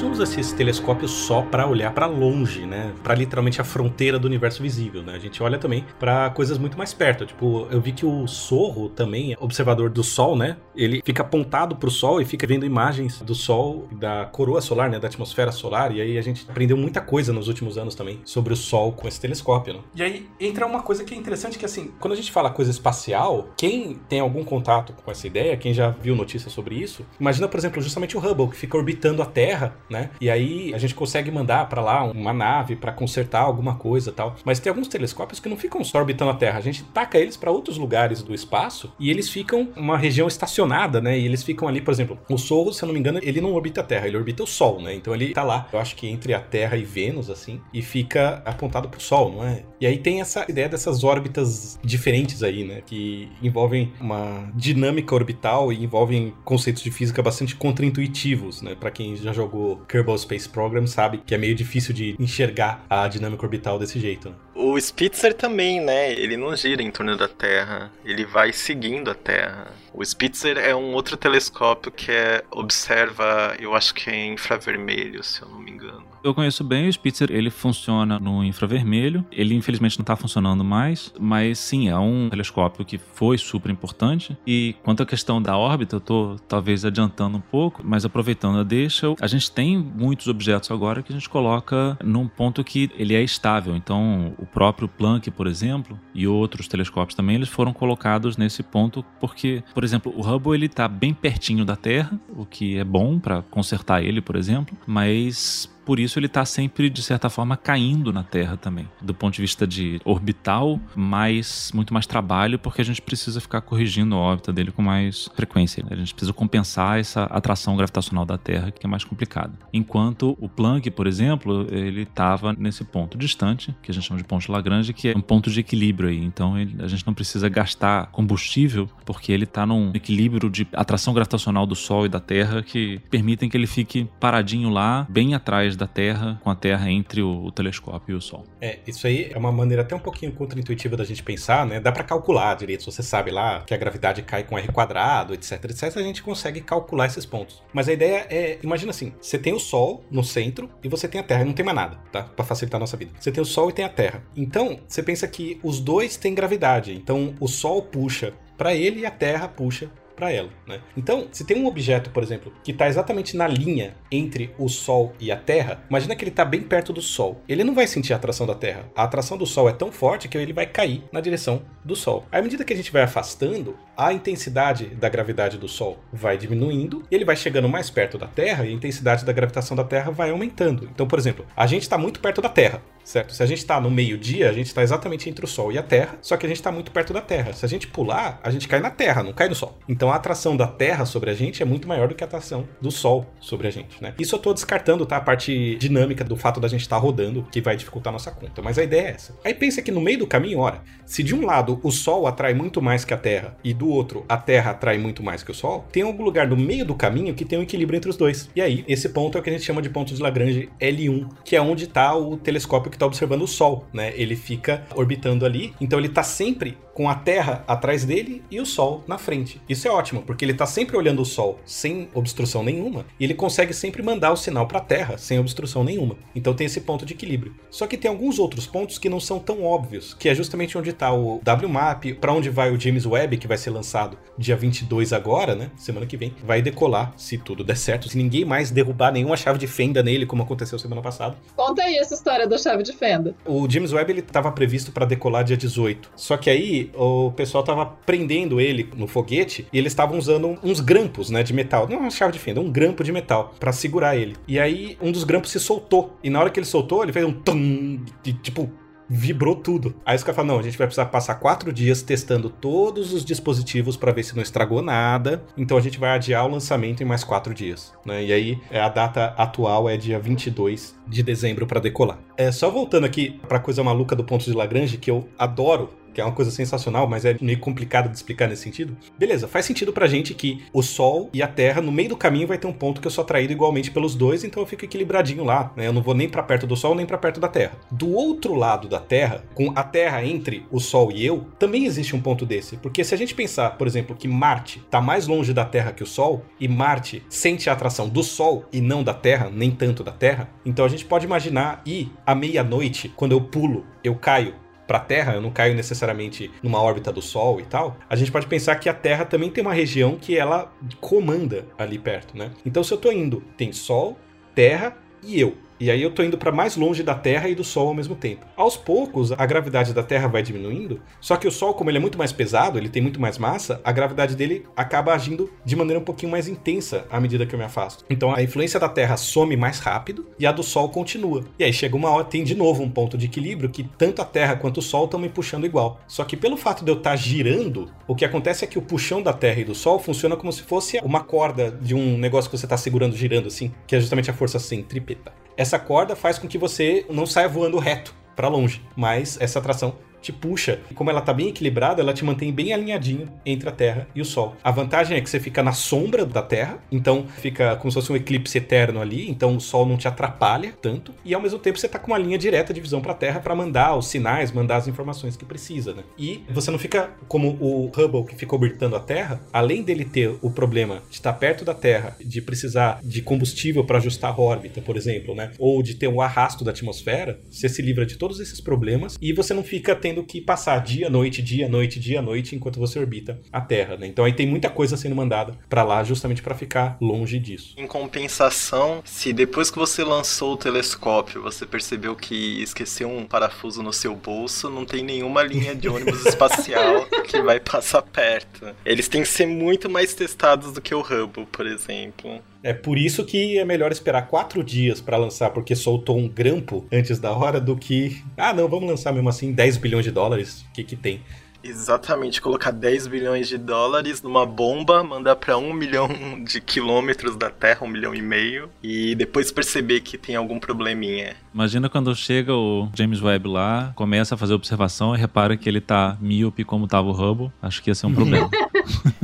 gente não usa esses telescópios só para olhar para longe, né? Para literalmente a fronteira do universo visível, né? A gente olha também para coisas muito mais perto. Tipo, eu vi que o Sorro também, observador do Sol, né? Ele fica apontado pro Sol e fica vendo imagens do Sol, da coroa solar, né? Da atmosfera solar. E aí a gente aprendeu muita coisa nos últimos anos também sobre o Sol com esse telescópio, né? E aí entra uma coisa que é interessante que assim, quando a gente fala coisa espacial, quem tem algum contato com essa ideia, quem já viu notícias sobre isso, imagina, por exemplo, justamente o Hubble que fica orbitando a Terra né? E aí a gente consegue mandar para lá uma nave para consertar alguma coisa tal. Mas tem alguns telescópios que não ficam só orbitando a Terra. A gente taca eles para outros lugares do espaço e eles ficam uma região estacionada, né? E eles ficam ali, por exemplo, o Sol, se eu não me engano, ele não orbita a Terra, ele orbita o Sol, né? Então ele tá lá, eu acho que entre a Terra e Vênus, assim, e fica apontado pro Sol, não é? E aí tem essa ideia dessas órbitas diferentes aí, né? Que envolvem uma dinâmica orbital e envolvem conceitos de física bastante contraintuitivos, né? Para quem já jogou Kerbal Space Program sabe que é meio difícil de enxergar a dinâmica orbital desse jeito. Né? O Spitzer também, né? Ele não gira em torno da Terra, ele vai seguindo a Terra. O Spitzer é um outro telescópio que é, observa, eu acho que é infravermelho, se eu não me engano. Eu conheço bem o Spitzer, ele funciona no infravermelho. Ele infelizmente não está funcionando mais, mas sim, é um telescópio que foi super importante. E quanto à questão da órbita, eu tô talvez adiantando um pouco, mas aproveitando a deixa, a gente tem muitos objetos agora que a gente coloca num ponto que ele é estável. Então, o próprio Planck, por exemplo, e outros telescópios também, eles foram colocados nesse ponto porque, por exemplo, o Hubble ele está bem pertinho da Terra, o que é bom para consertar ele, por exemplo, mas por isso ele está sempre, de certa forma, caindo na Terra também. Do ponto de vista de orbital, mais, muito mais trabalho, porque a gente precisa ficar corrigindo a órbita dele com mais frequência. A gente precisa compensar essa atração gravitacional da Terra, que é mais complicada. Enquanto o Planck, por exemplo, ele estava nesse ponto distante, que a gente chama de ponto de Lagrange, que é um ponto de equilíbrio aí. Então ele, a gente não precisa gastar combustível, porque ele está num equilíbrio de atração gravitacional do Sol e da Terra que permitem que ele fique paradinho lá, bem atrás da Terra, com a Terra entre o, o telescópio e o Sol. É, isso aí é uma maneira até um pouquinho contraintuitiva da gente pensar, né? Dá pra calcular direito. Você sabe lá que a gravidade cai com R quadrado, etc, etc, a gente consegue calcular esses pontos. Mas a ideia é, imagina assim, você tem o Sol no centro e você tem a Terra, não tem mais nada, tá? Pra facilitar a nossa vida. Você tem o Sol e tem a Terra. Então, você pensa que os dois têm gravidade. Então, o Sol puxa para ele e a Terra puxa para ela, né? Então, se tem um objeto, por exemplo, que está exatamente na linha entre o Sol e a Terra, imagina que ele está bem perto do Sol. Ele não vai sentir a atração da Terra. A atração do Sol é tão forte que ele vai cair na direção do Sol. À medida que a gente vai afastando, a intensidade da gravidade do Sol vai diminuindo, e ele vai chegando mais perto da Terra e a intensidade da gravitação da Terra vai aumentando. Então, por exemplo, a gente está muito perto da Terra, certo? Se a gente está no meio-dia, a gente está exatamente entre o Sol e a Terra, só que a gente está muito perto da Terra. Se a gente pular, a gente cai na Terra, não cai no Sol. Então a atração da Terra sobre a gente é muito maior do que a atração do Sol sobre a gente, né? Isso eu estou descartando, tá? A parte dinâmica do fato da gente estar tá rodando, que vai dificultar a nossa conta. Mas a ideia é essa. Aí pensa que no meio do caminho, ora, se de um lado o Sol atrai muito mais que a Terra e do outro a Terra atrai muito mais que o Sol, tem algum lugar no meio do caminho que tem um equilíbrio entre os dois. E aí, esse ponto é o que a gente chama de ponto de Lagrange L1, que é onde está o telescópio que está observando o Sol, né? Ele fica orbitando ali, então ele está sempre com a Terra atrás dele e o Sol na frente. Isso é ótimo, porque ele está sempre olhando o Sol sem obstrução nenhuma e ele consegue sempre mandar o sinal para a Terra sem obstrução nenhuma. Então tem esse ponto de equilíbrio. Só que tem alguns outros pontos que não são tão óbvios, que é justamente onde está o WMAP, para onde vai o James Webb, que vai ser lançado dia 22 agora, né? Semana que vem. Vai decolar, se tudo der certo, se ninguém mais derrubar nenhuma chave de fenda nele, como aconteceu semana passada. Conta aí essa história da chave de fenda. O James Webb ele estava previsto para decolar dia 18. Só que aí o pessoal estava prendendo ele no foguete e eles estavam usando uns grampos, né, de metal. Não uma chave de fenda, um grampo de metal para segurar ele. E aí um dos grampos se soltou. E na hora que ele soltou, ele fez um tum, e, tipo vibrou tudo. Aí os caras falam, não, a gente vai precisar passar quatro dias testando todos os dispositivos para ver se não estragou nada. Então a gente vai adiar o lançamento em mais quatro dias. Né? E aí a data atual é dia 22 de dezembro para decolar. É só voltando aqui para coisa maluca do ponto de Lagrange que eu adoro que é uma coisa sensacional, mas é meio complicado de explicar nesse sentido. Beleza, faz sentido pra gente que o Sol e a Terra, no meio do caminho, vai ter um ponto que eu sou atraído igualmente pelos dois, então eu fico equilibradinho lá, né? Eu não vou nem para perto do Sol, nem para perto da Terra. Do outro lado da Terra, com a Terra entre o Sol e eu, também existe um ponto desse, porque se a gente pensar, por exemplo, que Marte está mais longe da Terra que o Sol, e Marte sente a atração do Sol e não da Terra, nem tanto da Terra, então a gente pode imaginar ir à meia-noite, quando eu pulo, eu caio para a Terra, eu não caio necessariamente numa órbita do Sol e tal, a gente pode pensar que a Terra também tem uma região que ela comanda ali perto, né? Então se eu tô indo, tem Sol, Terra e eu. E aí eu tô indo para mais longe da Terra e do Sol ao mesmo tempo. Aos poucos, a gravidade da Terra vai diminuindo, só que o Sol, como ele é muito mais pesado, ele tem muito mais massa, a gravidade dele acaba agindo de maneira um pouquinho mais intensa à medida que eu me afasto. Então a influência da Terra some mais rápido e a do Sol continua. E aí chega uma hora, tem de novo um ponto de equilíbrio que tanto a Terra quanto o Sol estão me puxando igual. Só que pelo fato de eu estar tá girando, o que acontece é que o puxão da Terra e do Sol funciona como se fosse uma corda de um negócio que você está segurando girando assim, que é justamente a força centrípeta essa corda faz com que você não saia voando reto para longe, mas essa atração te puxa. E como ela tá bem equilibrada, ela te mantém bem alinhadinho entre a Terra e o Sol. A vantagem é que você fica na sombra da Terra, então fica como se fosse um eclipse eterno ali, então o Sol não te atrapalha tanto, e ao mesmo tempo você tá com uma linha direta de visão para a Terra para mandar os sinais, mandar as informações que precisa, né? E você não fica como o Hubble que ficou orbitando a Terra, além dele ter o problema de estar perto da Terra, de precisar de combustível para ajustar a órbita, por exemplo, né? Ou de ter um arrasto da atmosfera, você se livra de todos esses problemas e você não fica tendo tendo que passar dia, noite, dia, noite, dia, noite enquanto você orbita a Terra, né? Então aí tem muita coisa sendo mandada para lá justamente para ficar longe disso. Em compensação, se depois que você lançou o telescópio, você percebeu que esqueceu um parafuso no seu bolso, não tem nenhuma linha de ônibus espacial que vai passar perto. Eles têm que ser muito mais testados do que o Hubble, por exemplo. É por isso que é melhor esperar quatro dias para lançar, porque soltou um grampo antes da hora, do que. Ah, não, vamos lançar mesmo assim 10 bilhões de dólares. O que, que tem? Exatamente, colocar 10 bilhões de dólares numa bomba, mandar para um milhão de quilômetros da Terra, um milhão e meio, e depois perceber que tem algum probleminha. Imagina quando chega o James Webb lá, começa a fazer observação e repara que ele tá míope como tava o Hubble. Acho que ia ser um problema.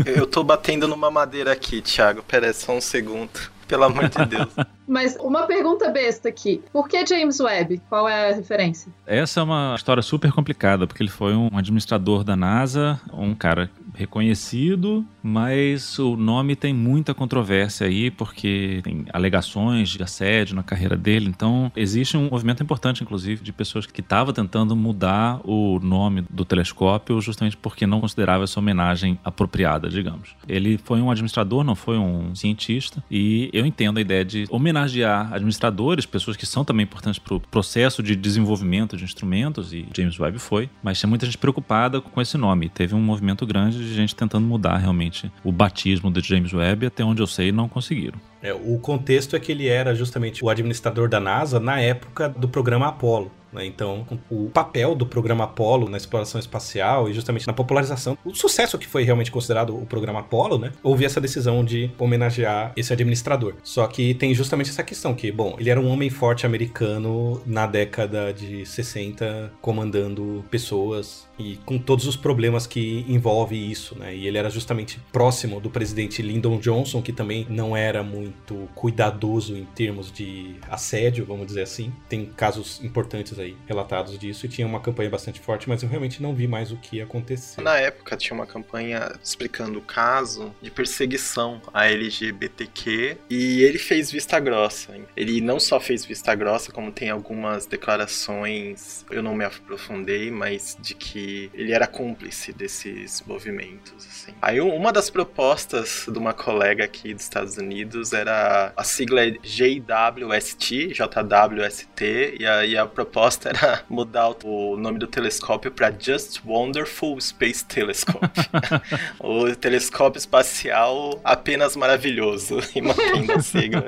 Eu tô batendo numa madeira aqui, Thiago. Pera aí, só um segundo. Pelo amor de Deus. Mas uma pergunta besta aqui. Por que James Webb? Qual é a referência? Essa é uma história super complicada, porque ele foi um administrador da NASA, um cara reconhecido, mas o nome tem muita controvérsia aí, porque tem alegações de assédio na carreira dele. Então, existe um movimento importante, inclusive, de pessoas que estavam tentando mudar o nome do telescópio justamente porque não considerava essa homenagem apropriada, digamos. Ele foi um administrador, não foi um cientista, e eu entendo a ideia de homenagear administradores, pessoas que são também importantes para o processo de desenvolvimento de instrumentos, e James Webb foi, mas tinha muita gente preocupada com esse nome. Teve um movimento grande de gente tentando mudar realmente o batismo de James Webb, até onde eu sei, não conseguiram. É, o contexto é que ele era justamente o administrador da NASA na época do programa Apollo. Né? Então, o papel do programa Apollo na exploração espacial e justamente na popularização, o sucesso que foi realmente considerado o programa Apollo, né? Houve essa decisão de homenagear esse administrador. Só que tem justamente essa questão que, bom, ele era um homem forte americano na década de 60, comandando pessoas e com todos os problemas que envolve isso, né? E ele era justamente próximo do presidente Lyndon Johnson, que também não era muito cuidadoso em termos de assédio, vamos dizer assim. Tem casos importantes aí relatados disso e tinha uma campanha bastante forte, mas eu realmente não vi mais o que aconteceu. Na época tinha uma campanha explicando o caso de perseguição a LGBTQ e ele fez vista grossa. Ele não só fez vista grossa, como tem algumas declarações, eu não me aprofundei, mas de que ele era cúmplice desses movimentos. Assim. Aí um- uma das propostas de uma colega aqui dos Estados Unidos era a sigla é JWST, JWST, e a, e a proposta era mudar o, nome do telescópio para Just Wonderful Space Telescope. o telescópio espacial apenas maravilhoso, e mantendo a sigla.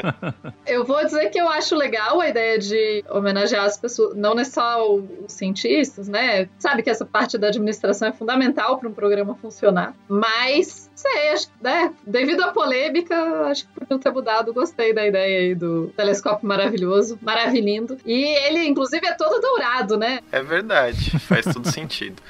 Eu vou dizer que eu acho legal a ideia de homenagear as pessoas, não necessariamente só os cientistas, né? Sabe que essa parte da administração é fundamental para um programa funcionar. Mas, sei, acho, que, né? devido à polêmica, acho que podiam ter mudado. Gostei da ideia aí do telescópio maravilhoso, maravilhindo. E ele, inclusive, é todo dourado, né? É verdade, faz todo sentido.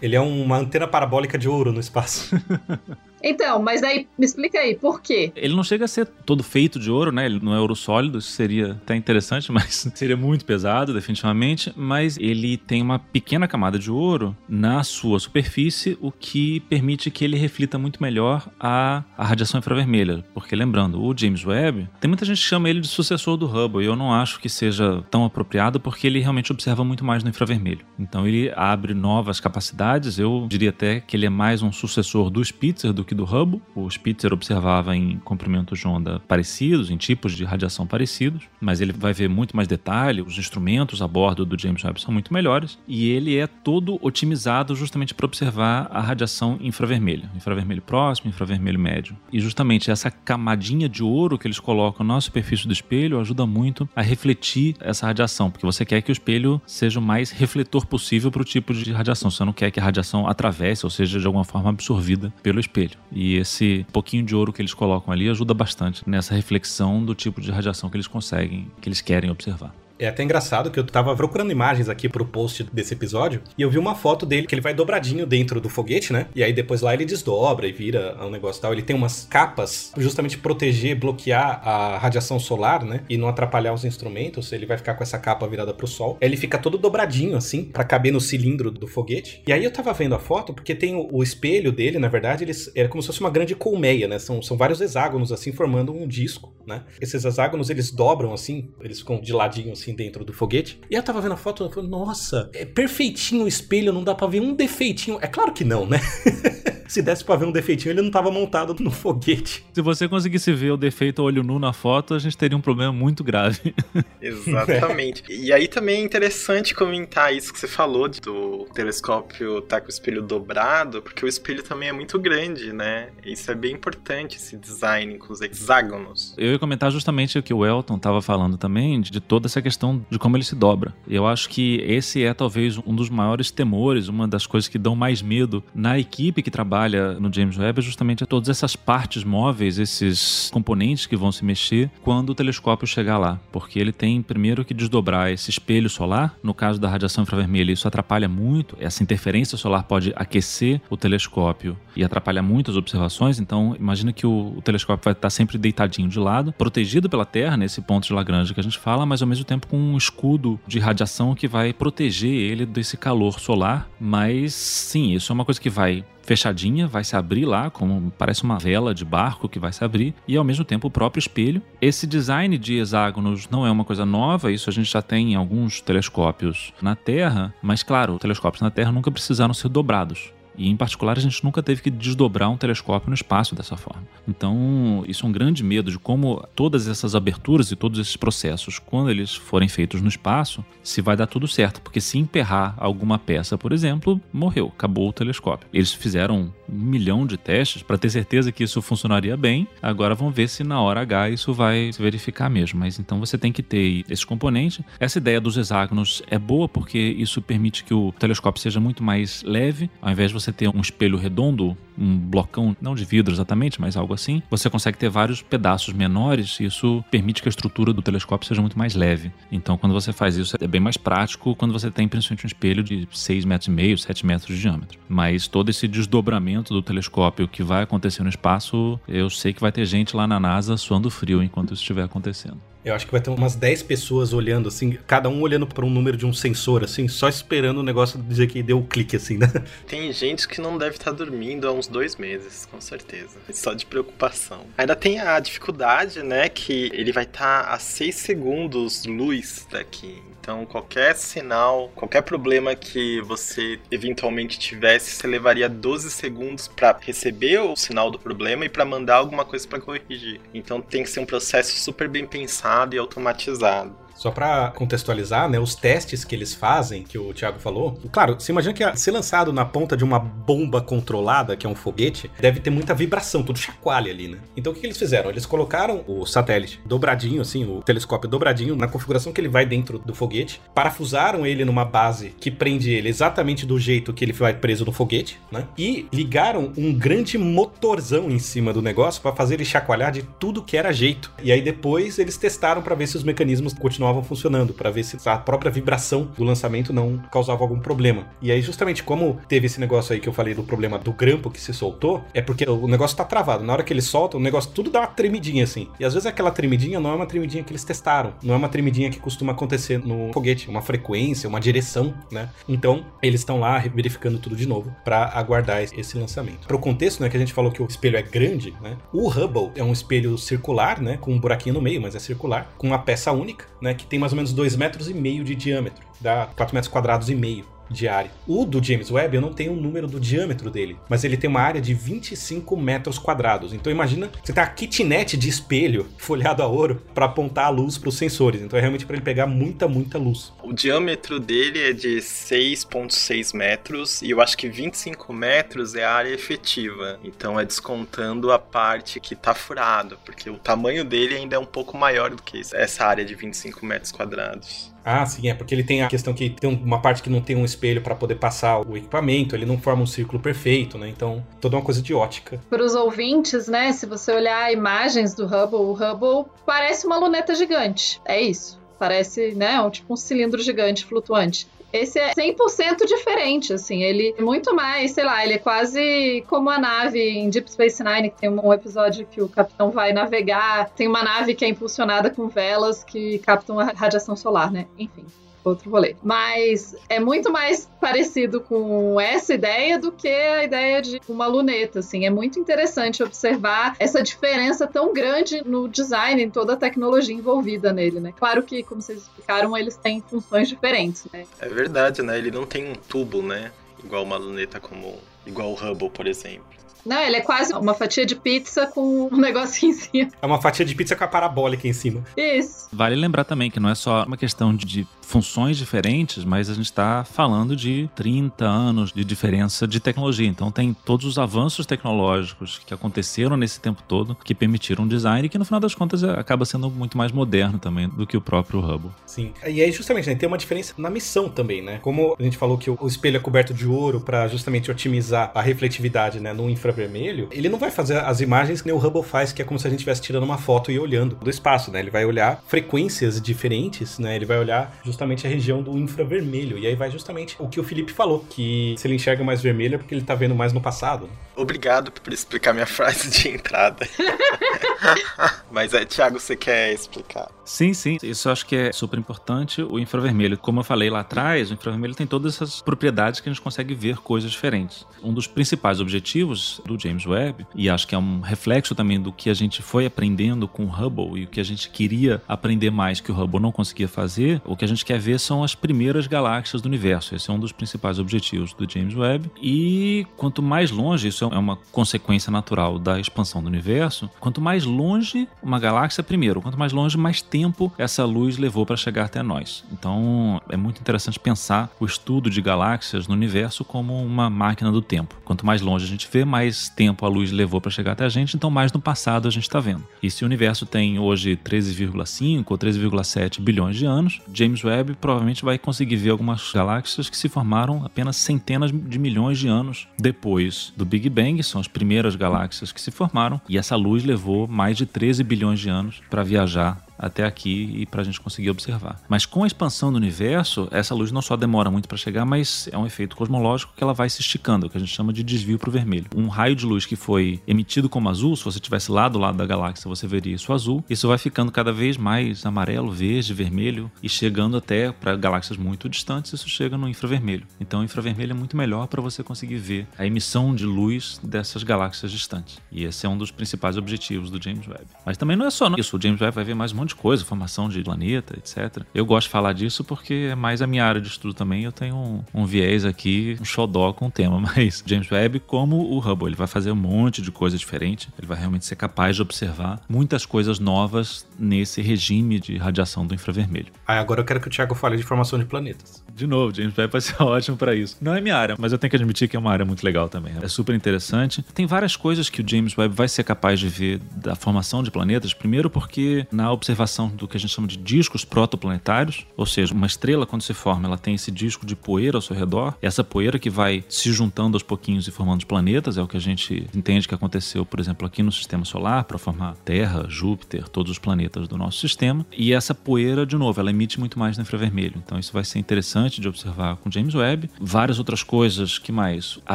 Ele é uma antena parabólica de ouro no espaço. Então, mas aí, me explica aí, por quê? Ele não chega a ser todo feito de ouro, né? Ele não é ouro sólido, isso seria até interessante, mas seria muito pesado, definitivamente. Mas ele tem uma pequena camada de ouro na sua superfície, o que permite que ele reflita muito melhor a, a radiação infravermelha. Porque lembrando, o James Webb, tem muita gente que chama ele de sucessor do Hubble, e eu não acho que seja tão apropriado, porque ele realmente observa muito mais no infravermelho. Então ele abre novas capacidades, eu diria até que ele é mais um sucessor do Spitzer do que do Hubble. O Spitzer observava em comprimentos de onda parecidos, em tipos de radiação parecidos, mas ele vai ver muito mais detalhe, os instrumentos a bordo do James Webb são muito melhores, e ele é todo otimizado justamente para observar a radiação infravermelha, infravermelho próximo, infravermelho médio. E justamente essa camadinha de ouro que eles colocam na superfície do espelho ajuda muito a refletir essa radiação, porque você quer que o espelho seja o mais refletor possível para o tipo de radiação. Você não quer que a radiação atravesse, ou seja, de alguma forma absorvida pelo espelho. E esse pouquinho de ouro que eles colocam ali ajuda bastante nessa reflexão do tipo de radiação que eles conseguem, que eles querem observar. É até engraçado que eu tava procurando imagens aqui pro post desse episódio e eu vi uma foto dele que ele vai dobradinho dentro do foguete, né? E aí depois lá ele desdobra e vira um negócio tal. Ele tem umas capas justamente proteger, bloquear a radiação solar, né? E não atrapalhar os instrumentos. Ele vai ficar com essa capa virada pro sol. Ele fica todo dobradinho assim pra caber no cilindro do foguete. E aí eu tava vendo a foto porque tem o, o espelho dele, na verdade, eles é como se fosse uma grande colmeia, né? São, são vários hexágonos assim formando um disco, né? Esses hexágonos eles dobram assim, eles ficam de ladinho assim dentro do foguete. E eu tava vendo a foto e eu falei, nossa, é perfeitinho o espelho, não dá pra ver um defeitinho. É claro que não, né? Se desse pra ver um defeitinho, ele não tava montado no foguete. Se você conseguisse ver o defeito a olho nu na foto, a gente teria um problema muito grave. Exatamente. e aí também é interessante comentar isso que você falou do telescópio tá com o espelho dobrado, porque o espelho também é muito grande, né? Isso é bem importante, esse design com os hexágonos. Eu ia comentar justamente o que o Elton estava falando também, de toda essa questão de como ele se dobra. Eu acho que esse é talvez um dos maiores temores, uma das coisas que dão mais medo na equipe que trabalha no James Webb é justamente todas essas partes móveis, esses componentes que vão se mexer quando o telescópio chegar lá. Porque ele tem primeiro que desdobrar esse espelho solar. No caso da radiação infravermelha, isso atrapalha muito. Essa interferência solar pode aquecer o telescópio e atrapalhar muito as observações. Então, imagina que o, o telescópio vai estar sempre deitadinho de lado, protegido pela Terra, nesse ponto de Lagrange que a gente fala, mas ao mesmo tempo com um escudo de radiação que vai proteger ele desse calor solar. Mas sim, isso é uma coisa que vai fechadinha, vai se abrir lá, como parece uma vela de barco que vai se abrir, e ao mesmo tempo o próprio espelho. Esse design de hexágonos não é uma coisa nova, isso a gente já tem em alguns telescópios na Terra, mas claro, telescópios na Terra nunca precisaram ser dobrados. E, em particular, a gente nunca teve que desdobrar um telescópio no espaço dessa forma. Então, isso é um grande medo de como todas essas aberturas e todos esses processos, quando eles forem feitos no espaço, se vai dar tudo certo. Porque se emperrar alguma peça, por exemplo, morreu, acabou o telescópio. Eles fizeram um milhão de testes para ter certeza que isso funcionaria bem. Agora vamos ver se na hora H isso vai se verificar mesmo. Mas então você tem que ter esse componente. Essa ideia dos hexágonos é boa porque isso permite que o telescópio seja muito mais leve, ao invés de você você ter um espelho redondo, um blocão, não de vidro exatamente, mas algo assim, você consegue ter vários pedaços menores e isso permite que a estrutura do telescópio seja muito mais leve. Então, quando você faz isso, é bem mais prático quando você tem principalmente um espelho de 6 metros e meio, 7 metros de diâmetro. Mas todo esse desdobramento do telescópio que vai acontecer no espaço, eu sei que vai ter gente lá na NASA suando frio enquanto isso estiver acontecendo. Eu acho que vai ter umas 10 pessoas olhando, assim, cada um olhando para um número de um sensor, assim, só esperando o negócio dizer que deu o clique, assim, né? Tem gente que não deve estar dormindo há uns dois meses, com certeza. Só de preocupação. Ainda tem a dificuldade, né, que ele vai estar a 6 segundos luz daqui. Então, qualquer sinal, qualquer problema que você eventualmente tivesse, você levaria 12 segundos para receber o sinal do problema e para mandar alguma coisa para corrigir. Então, tem que ser um processo super bem pensado e automatizado. Só para contextualizar, né, os testes que eles fazem, que o Thiago falou, claro, você imagina que ser lançado na ponta de uma bomba controlada, que é um foguete, deve ter muita vibração, tudo chacoalha ali, né? Então o que, eles fizeram? Eles colocaram o satélite dobradinho, assim, o telescópio dobradinho, na configuração que ele vai dentro do foguete, parafusaram ele numa base que prende ele exatamente do jeito que ele vai preso no foguete, né? E ligaram um grande motorzão em cima do negócio para fazer ele chacoalhar de tudo que era jeito. E aí depois eles testaram para ver se os mecanismos continuavam continuavam funcionando, para ver se a própria vibração do lançamento não causava algum problema. E aí, justamente como teve esse negócio aí que eu falei do problema do grampo que se soltou, é porque o negócio tá travado. Na hora que ele solta, o negócio tudo dá uma tremidinha assim. E às vezes aquela tremidinha não é uma tremidinha que eles testaram, não é uma tremidinha que costuma acontecer no foguete, uma frequência, uma direção, né? Então, eles estão lá verificando tudo de novo para aguardar esse lançamento. Para o contexto, né, que a gente falou que o espelho é grande, né? O Hubble é um espelho circular, né, com um buraquinho no meio, mas é circular, com uma peça única, né, que tem mais ou menos 2 metros e meio de diâmetro, dá 4 metros quadrados e meio de. O do James Webb, eu não tenho o número do diâmetro dele, mas ele tem uma área de 25 metros quadrados. Então imagina, você tem a kitnet de espelho folhado a ouro para apontar a luz para os sensores. Então é realmente para ele pegar muita, muita luz. O diâmetro dele é de 6.6 metros e eu acho que 25 metros é a área efetiva. Então é descontando a parte que tá furado, porque o tamanho dele ainda é um pouco maior do que essa área de 25 metros quadrados. Ah, sim, é porque ele tem a questão que tem uma parte que não tem um espelho para poder passar o equipamento, ele não forma um círculo perfeito, né? Então, toda uma coisa de ótica. Para os ouvintes, né, se você olhar imagens do Hubble, o Hubble parece uma luneta gigante. É isso. Parece, né, um, tipo um cilindro gigante flutuante. Esse é 100% diferente, assim. Ele é muito mais, sei lá, ele é quase como a nave em Deep Space Nine, que tem um episódio que o capitão vai navegar. Tem uma nave que é impulsionada com velas que captam a radiação solar, né? Enfim outro rolê. Mas é muito mais parecido com essa ideia do que a ideia de uma luneta, assim. É muito interessante observar essa diferença tão grande no design, em toda a tecnologia envolvida nele, né? Claro que, como vocês explicaram, eles têm funções diferentes, né? É verdade, né? Ele não tem um tubo, né? Igual uma luneta como igual o Hubble, por exemplo. Não, ele é quase uma fatia de pizza com um negocinho em cima. É uma fatia de pizza com a parabólica em cima. Isso. Vale lembrar também que não é só uma questão de funções diferentes, mas a gente está falando de 30 anos de diferença de tecnologia. Então tem todos os avanços tecnológicos que aconteceram nesse tempo todo que permitiram um design que no final das contas acaba sendo muito mais moderno também do que o próprio Hubble. Sim. E aí justamente né, tem uma diferença na missão também, né? Como a gente falou que o espelho é coberto de ouro para justamente otimizar a refletividade né, no infravermelho, ele não vai fazer as imagens que nem o Hubble faz, que é como se a gente estivesse tirando uma foto e olhando do espaço, né? Ele vai olhar frequências diferentes, né? Ele vai olhar justamente a região do infravermelho. E aí vai justamente o que o Felipe falou, que se ele enxerga mais vermelho é porque ele tá vendo mais no passado. Obrigado por explicar minha frase de entrada. Mas é, Thiago, você quer explicar? Sim, sim. Isso eu acho que é super importante. O infravermelho, como eu falei lá atrás, o infravermelho tem todas essas propriedades que a gente consegue ver coisas diferentes. Um dos principais objetivos do James Webb, e acho que é um reflexo também do que a gente foi aprendendo com o Hubble e o que a gente queria aprender mais que o Hubble não conseguia fazer, o que a gente quer ver são as primeiras galáxias do universo. Esse é um dos principais objetivos do James Webb. E quanto mais longe, isso é uma consequência natural da expansão do universo, quanto mais longe uma galáxia, primeiro, quanto mais longe, mais tempo essa luz levou para chegar até nós. Então é muito interessante pensar o estudo de galáxias no universo como uma máquina do tempo. Quanto mais longe a gente vê, mais tempo a luz levou para chegar até a gente, então mais no passado a gente está vendo. E se o universo tem hoje 13,5 ou 13,7 bilhões de anos, James Webb provavelmente vai conseguir ver algumas galáxias que se formaram apenas centenas de milhões de anos depois do Big Bang, são as primeiras galáxias que se formaram, e essa luz levou mais de 13 bilhões de anos para viajar até aqui e para a gente conseguir observar. Mas com a expansão do universo, essa luz não só demora muito para chegar, mas é um efeito cosmológico que ela vai se esticando, o que a gente chama de desvio para o vermelho. Um raio de luz que foi emitido como azul, se você estivesse lá do lado da galáxia, você veria isso azul. Isso vai ficando cada vez mais amarelo, verde, vermelho e chegando até para galáxias muito distantes, isso chega no infravermelho. Então, o infravermelho é muito melhor para você conseguir ver a emissão de luz dessas galáxias distantes. E esse é um dos principais objetivos do James Webb. Mas também não é só isso, o James Webb vai ver mais um monte de coisa, formação de planeta, etc. Eu gosto de falar disso porque é mais a minha área de estudo também. Eu tenho um, um viés aqui, um xodó com o tema, mas James Webb, como o Hubble, ele vai fazer um monte de coisa diferente. Ele vai realmente ser capaz de observar muitas coisas novas nesse regime de radiação do infravermelho. Ah, agora eu quero que o Thiago fale de formação de planetas. De novo, James Webb vai ser ótimo para isso. Não é minha área, mas eu tenho que admitir que é uma área muito legal também. É super interessante. Tem várias coisas que o James Webb vai ser capaz de ver da formação de planetas. Primeiro, porque na observação do que a gente chama de discos protoplanetários, ou seja, uma estrela quando se forma, ela tem esse disco de poeira ao seu redor. Essa poeira que vai se juntando aos pouquinhos e formando os planetas é o que a gente entende que aconteceu, por exemplo, aqui no Sistema Solar para formar Terra, Júpiter, todos os planetas do nosso sistema. E essa poeira, de novo, ela emite muito mais no infravermelho. Então isso vai ser interessante de observar com James Webb. Várias outras coisas, que mais? A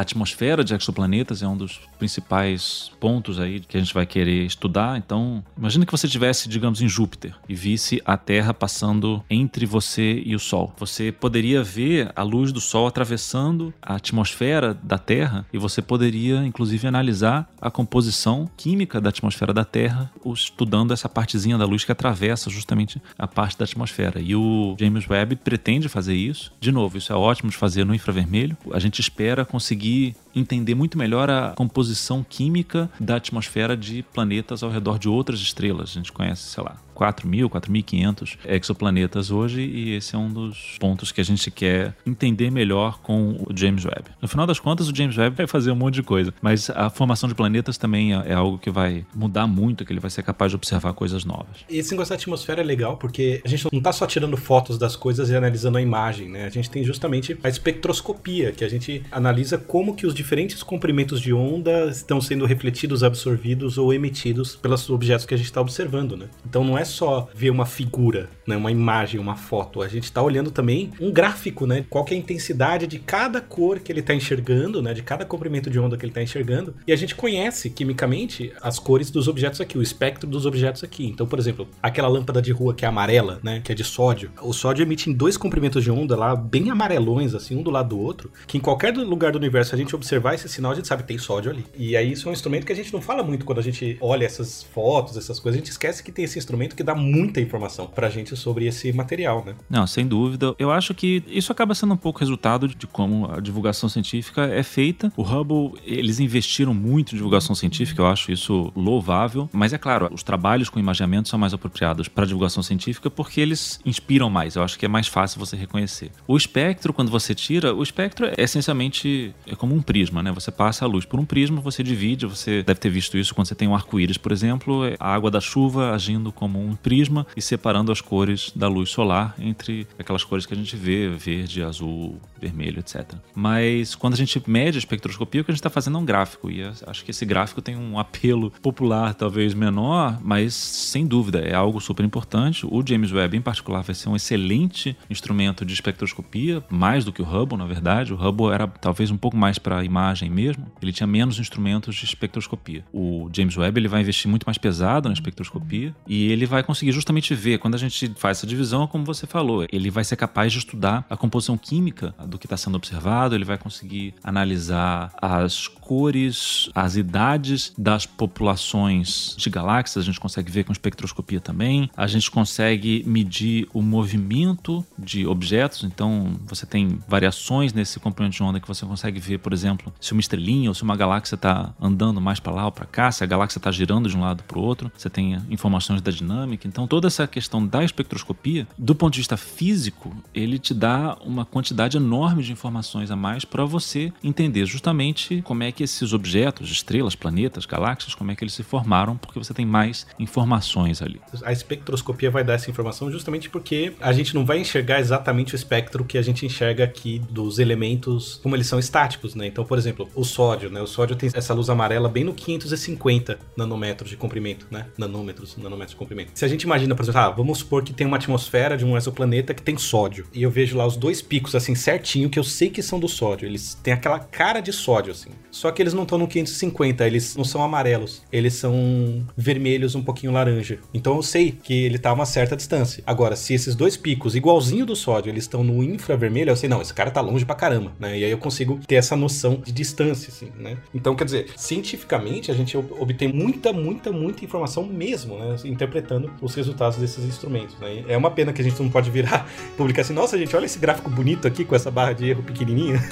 atmosfera de exoplanetas é um dos principais pontos aí que a gente vai querer estudar. Então, imagina que você estivesse, digamos, em Júpiter e visse a Terra passando entre você e o Sol. Você poderia ver a luz do Sol atravessando a atmosfera da Terra e você poderia, inclusive, analisar a composição química da atmosfera da Terra, estudando essa partezinha da luz que atravessa justamente a parte da atmosfera. E o James Webb pretende fazer isso. De novo, isso é ótimo de fazer no infravermelho. A gente espera conseguir entender muito melhor a composição química da atmosfera de planetas ao redor de outras estrelas. A gente conhece, sei lá, 4.000, 4.500 exoplanetas hoje e esse é um dos pontos que a gente quer entender melhor com o James Webb. No final das contas, o James Webb vai fazer um monte de coisa, mas a formação de planetas também é, é algo que vai mudar muito, que ele vai ser capaz de observar coisas novas. Esse negócio da atmosfera é legal porque a gente não está só tirando fotos das coisas e analisando a imagem, né? A gente tem justamente a espectroscopia, que a gente analisa como que os diferentes comprimentos de onda estão sendo refletidos, absorvidos ou emitidos pelos objetos que a gente está observando, né? Então não é só ver uma figura, né, uma imagem, uma foto. A gente está olhando também um gráfico, né? Qual é a intensidade de cada cor que ele está enxergando, né? De cada comprimento de onda que ele está enxergando. E a gente conhece quimicamente as cores dos objetos aqui, o espectro dos objetos aqui. Então, por exemplo, aquela lâmpada de rua que é amarela, né? Que é de sódio. O sódio emite em dois comprimentos de onda lá, bem amarelões, assim, um do lado do outro. Que em qualquer lugar do universo a gente observar esse sinal, a gente sabe que tem sódio ali. E aí isso é um instrumento que a gente não fala muito quando a gente olha essas fotos, essas coisas. A gente esquece que tem esse instrumento que dá muita informação pra gente sobre esse material, né? Não, sem dúvida. Eu acho que isso acaba sendo um pouco resultado de como a divulgação científica é feita. O Hubble, eles investiram muito em divulgação científica, eu acho isso louvável. Mas é claro, os trabalhos com imaginamento são mais apropriados para divulgação científica porque eles inspiram mais. Eu acho que é mais fácil você reconhecer. O espectro, quando você tira, o espectro é essencialmente é como um prisma prisma, né? Você passa a luz por um prisma, você divide, você deve ter visto isso quando você tem um arco-íris, por exemplo, é a água da chuva agindo como um prisma e separando as cores da luz solar entre aquelas cores que a gente vê, verde, azul, vermelho, etc. Mas quando a gente mede a espectroscopia, o que a gente está fazendo é um gráfico, e acho que esse gráfico tem um apelo popular talvez menor, mas sem dúvida é algo super importante. O James Webb, em particular, vai ser um excelente instrumento de espectroscopia, mais do que o Hubble, na verdade. O Hubble era talvez um pouco mais para imagem mesmo, ele tinha menos instrumentos de espectroscopia. O James Webb ele vai investir muito mais pesado na espectroscopia e ele vai conseguir justamente ver, quando a gente faz essa divisão, como você falou, ele vai ser capaz de estudar a composição química do que está sendo observado, ele vai conseguir analisar as cores, as idades das populações de galáxias, a gente consegue ver com espectroscopia também. A gente consegue medir o movimento de objetos, então você tem variações nesse componente de onda que você consegue ver, por exemplo, se uma estrelinha ou se uma galáxia está andando mais para lá ou para cá, se a galáxia está girando de um lado para o outro. Você tem informações da dinâmica. Então toda essa questão da espectroscopia, do ponto de vista físico, ele te dá uma quantidade enorme de informações a mais para você entender justamente como é que esses objetos, estrelas, planetas, galáxias, como é que eles se formaram, porque você tem mais informações ali. A espectroscopia vai dar essa informação justamente porque a gente não vai enxergar exatamente o espectro que a gente enxerga aqui dos elementos, como eles são estáticos, né? Então, por exemplo, o sódio, né? O sódio tem essa luz amarela bem no 550 nanômetros de comprimento, né? Nanômetros, nanômetros de comprimento. Se a gente imagina, por exemplo, ah, vamos supor que tem uma atmosfera de um exoplaneta que tem sódio, e eu vejo lá os dois picos assim certinho que eu sei que são do sódio. Eles têm aquela cara de sódio assim. Só que eles não estão no 550, eles não são amarelos, eles são vermelhos um pouquinho laranja. Então eu sei que ele tá a uma certa distância. Agora, se esses dois picos, igualzinho do sódio, eles estão no infravermelho, eu sei, não, esse cara tá longe pra caramba, né? E aí eu consigo ter essa noção de distância, assim, né? Então, quer dizer, cientificamente a gente obtém muita, muita, muita informação mesmo, né? Interpretando os resultados desses instrumentos, né? É uma pena que a gente não pode virar publicar assim, nossa, gente, olha esse gráfico bonito aqui com essa barra de erro pequenininha.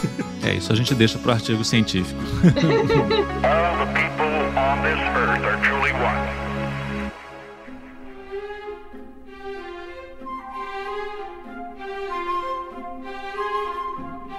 É, isso a gente deixa pro artigo científico. All the people on this earth are truly one.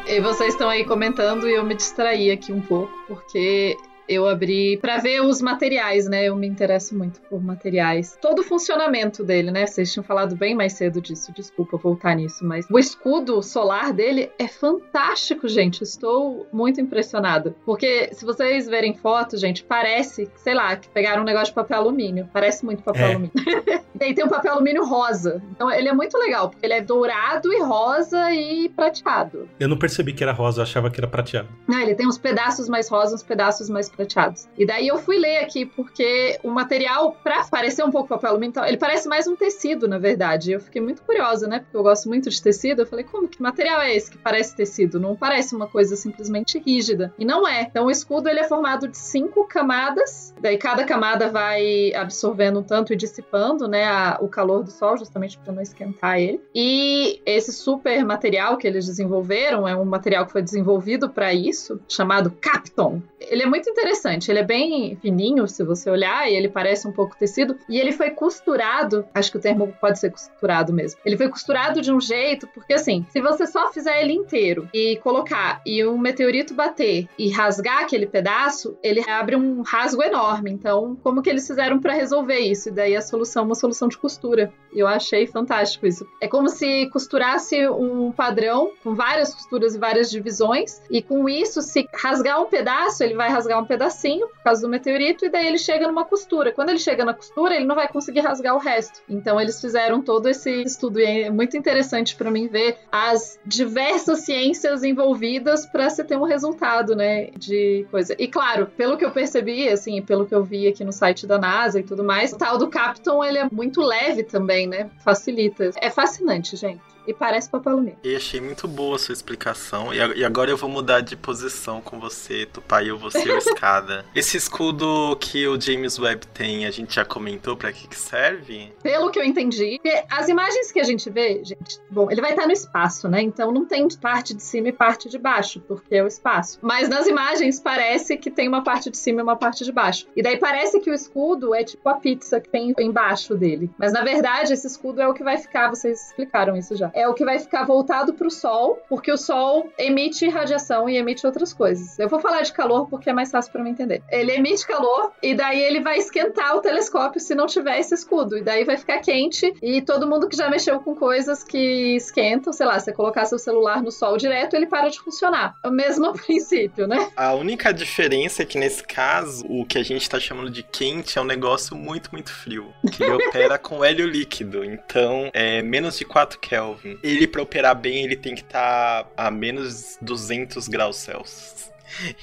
E vocês estão aí comentando e eu me distraí aqui um pouco, porque eu abri para ver os materiais, né? Eu me interesso muito por materiais. Todo o funcionamento dele, né? Vocês tinham falado bem mais cedo disso, desculpa voltar nisso, mas o escudo solar dele é fantástico, gente. Estou muito impressionada. Porque se vocês verem fotos, gente, parece, sei lá, que pegaram um negócio de papel alumínio. Parece muito papel É. alumínio. e aí tem um papel alumínio rosa. Então ele é muito legal, porque ele é dourado e rosa e prateado. Eu não percebi que era rosa, eu achava que era prateado. Ah, ele tem uns pedaços mais rosas, uns pedaços mais prateados. E daí eu fui ler aqui, porque o material, pra parecer um pouco papel alumínio, ele parece mais um tecido, na verdade. Eu fiquei muito curiosa, né? Porque eu gosto muito de tecido. Eu falei, como que material é esse que parece tecido? Não parece uma coisa simplesmente rígida. E não é. Então o escudo ele é formado de cinco camadas. Daí cada camada vai absorvendo um tanto e dissipando, né? a- o calor do sol, justamente para não esquentar ele. E esse super material que eles desenvolveram é um material que foi desenvolvido para isso, chamado Capton. Ele é muito interessante, ele é bem fininho, se você olhar, e ele parece um pouco tecido. E ele foi costurado, acho que o termo pode ser costurado mesmo. Ele foi costurado de um jeito, porque assim, se você só fizer ele inteiro e colocar e um meteorito bater e rasgar aquele pedaço, ele abre um rasgo enorme. Então, como que eles fizeram para resolver isso? E daí a solução, é uma solução de costura. Eu achei fantástico isso. É como se costurasse um padrão com várias costuras e várias divisões, e com isso, se rasgar um pedaço, ele vai rasgar um pedacinho por causa do meteorito, e daí ele chega numa costura. Quando ele chega na costura, ele não vai conseguir rasgar o resto. Então, eles fizeram todo esse estudo, e é muito interessante para mim ver as diversas ciências envolvidas para se ter um resultado, né, de coisa. E claro, pelo que eu percebi, assim, pelo que eu vi aqui no site da NASA e tudo mais, o tal do Capton, ele é muito leve também, né? Facilita. É fascinante, gente. E parece papel alumínio. E achei muito boa a sua explicação. E agora eu vou mudar de posição com você, Tupaio, você o escada. Esse escudo que o James Webb tem, a gente já comentou pra que que serve? Pelo que eu entendi, as imagens que a gente vê, gente, bom, ele vai estar no espaço, né? Então não tem parte de cima e parte de baixo, porque é o espaço. Mas nas imagens parece que tem uma parte de cima e uma parte de baixo. E daí parece que o escudo é tipo a pizza que tem embaixo dele. Mas na verdade, esse escudo é o que vai ficar, vocês explicaram isso já. É o que vai ficar voltado pro Sol, porque o Sol emite radiação e emite outras coisas. Eu vou falar de calor porque é mais fácil para mim entender. Ele emite calor e daí ele vai esquentar o telescópio se não tiver esse escudo. E daí vai ficar quente e todo mundo que já mexeu com coisas que esquentam, sei lá, você colocar seu celular no sol direto, ele para de funcionar. É o mesmo princípio, né? A única diferença é que nesse caso, o que a gente tá chamando de quente é um negócio muito, muito frio. Que opera com hélio líquido. Então, é menos de 4 Kelvin. Ele, pra operar bem, ele tem que estar a menos 200 graus Celsius.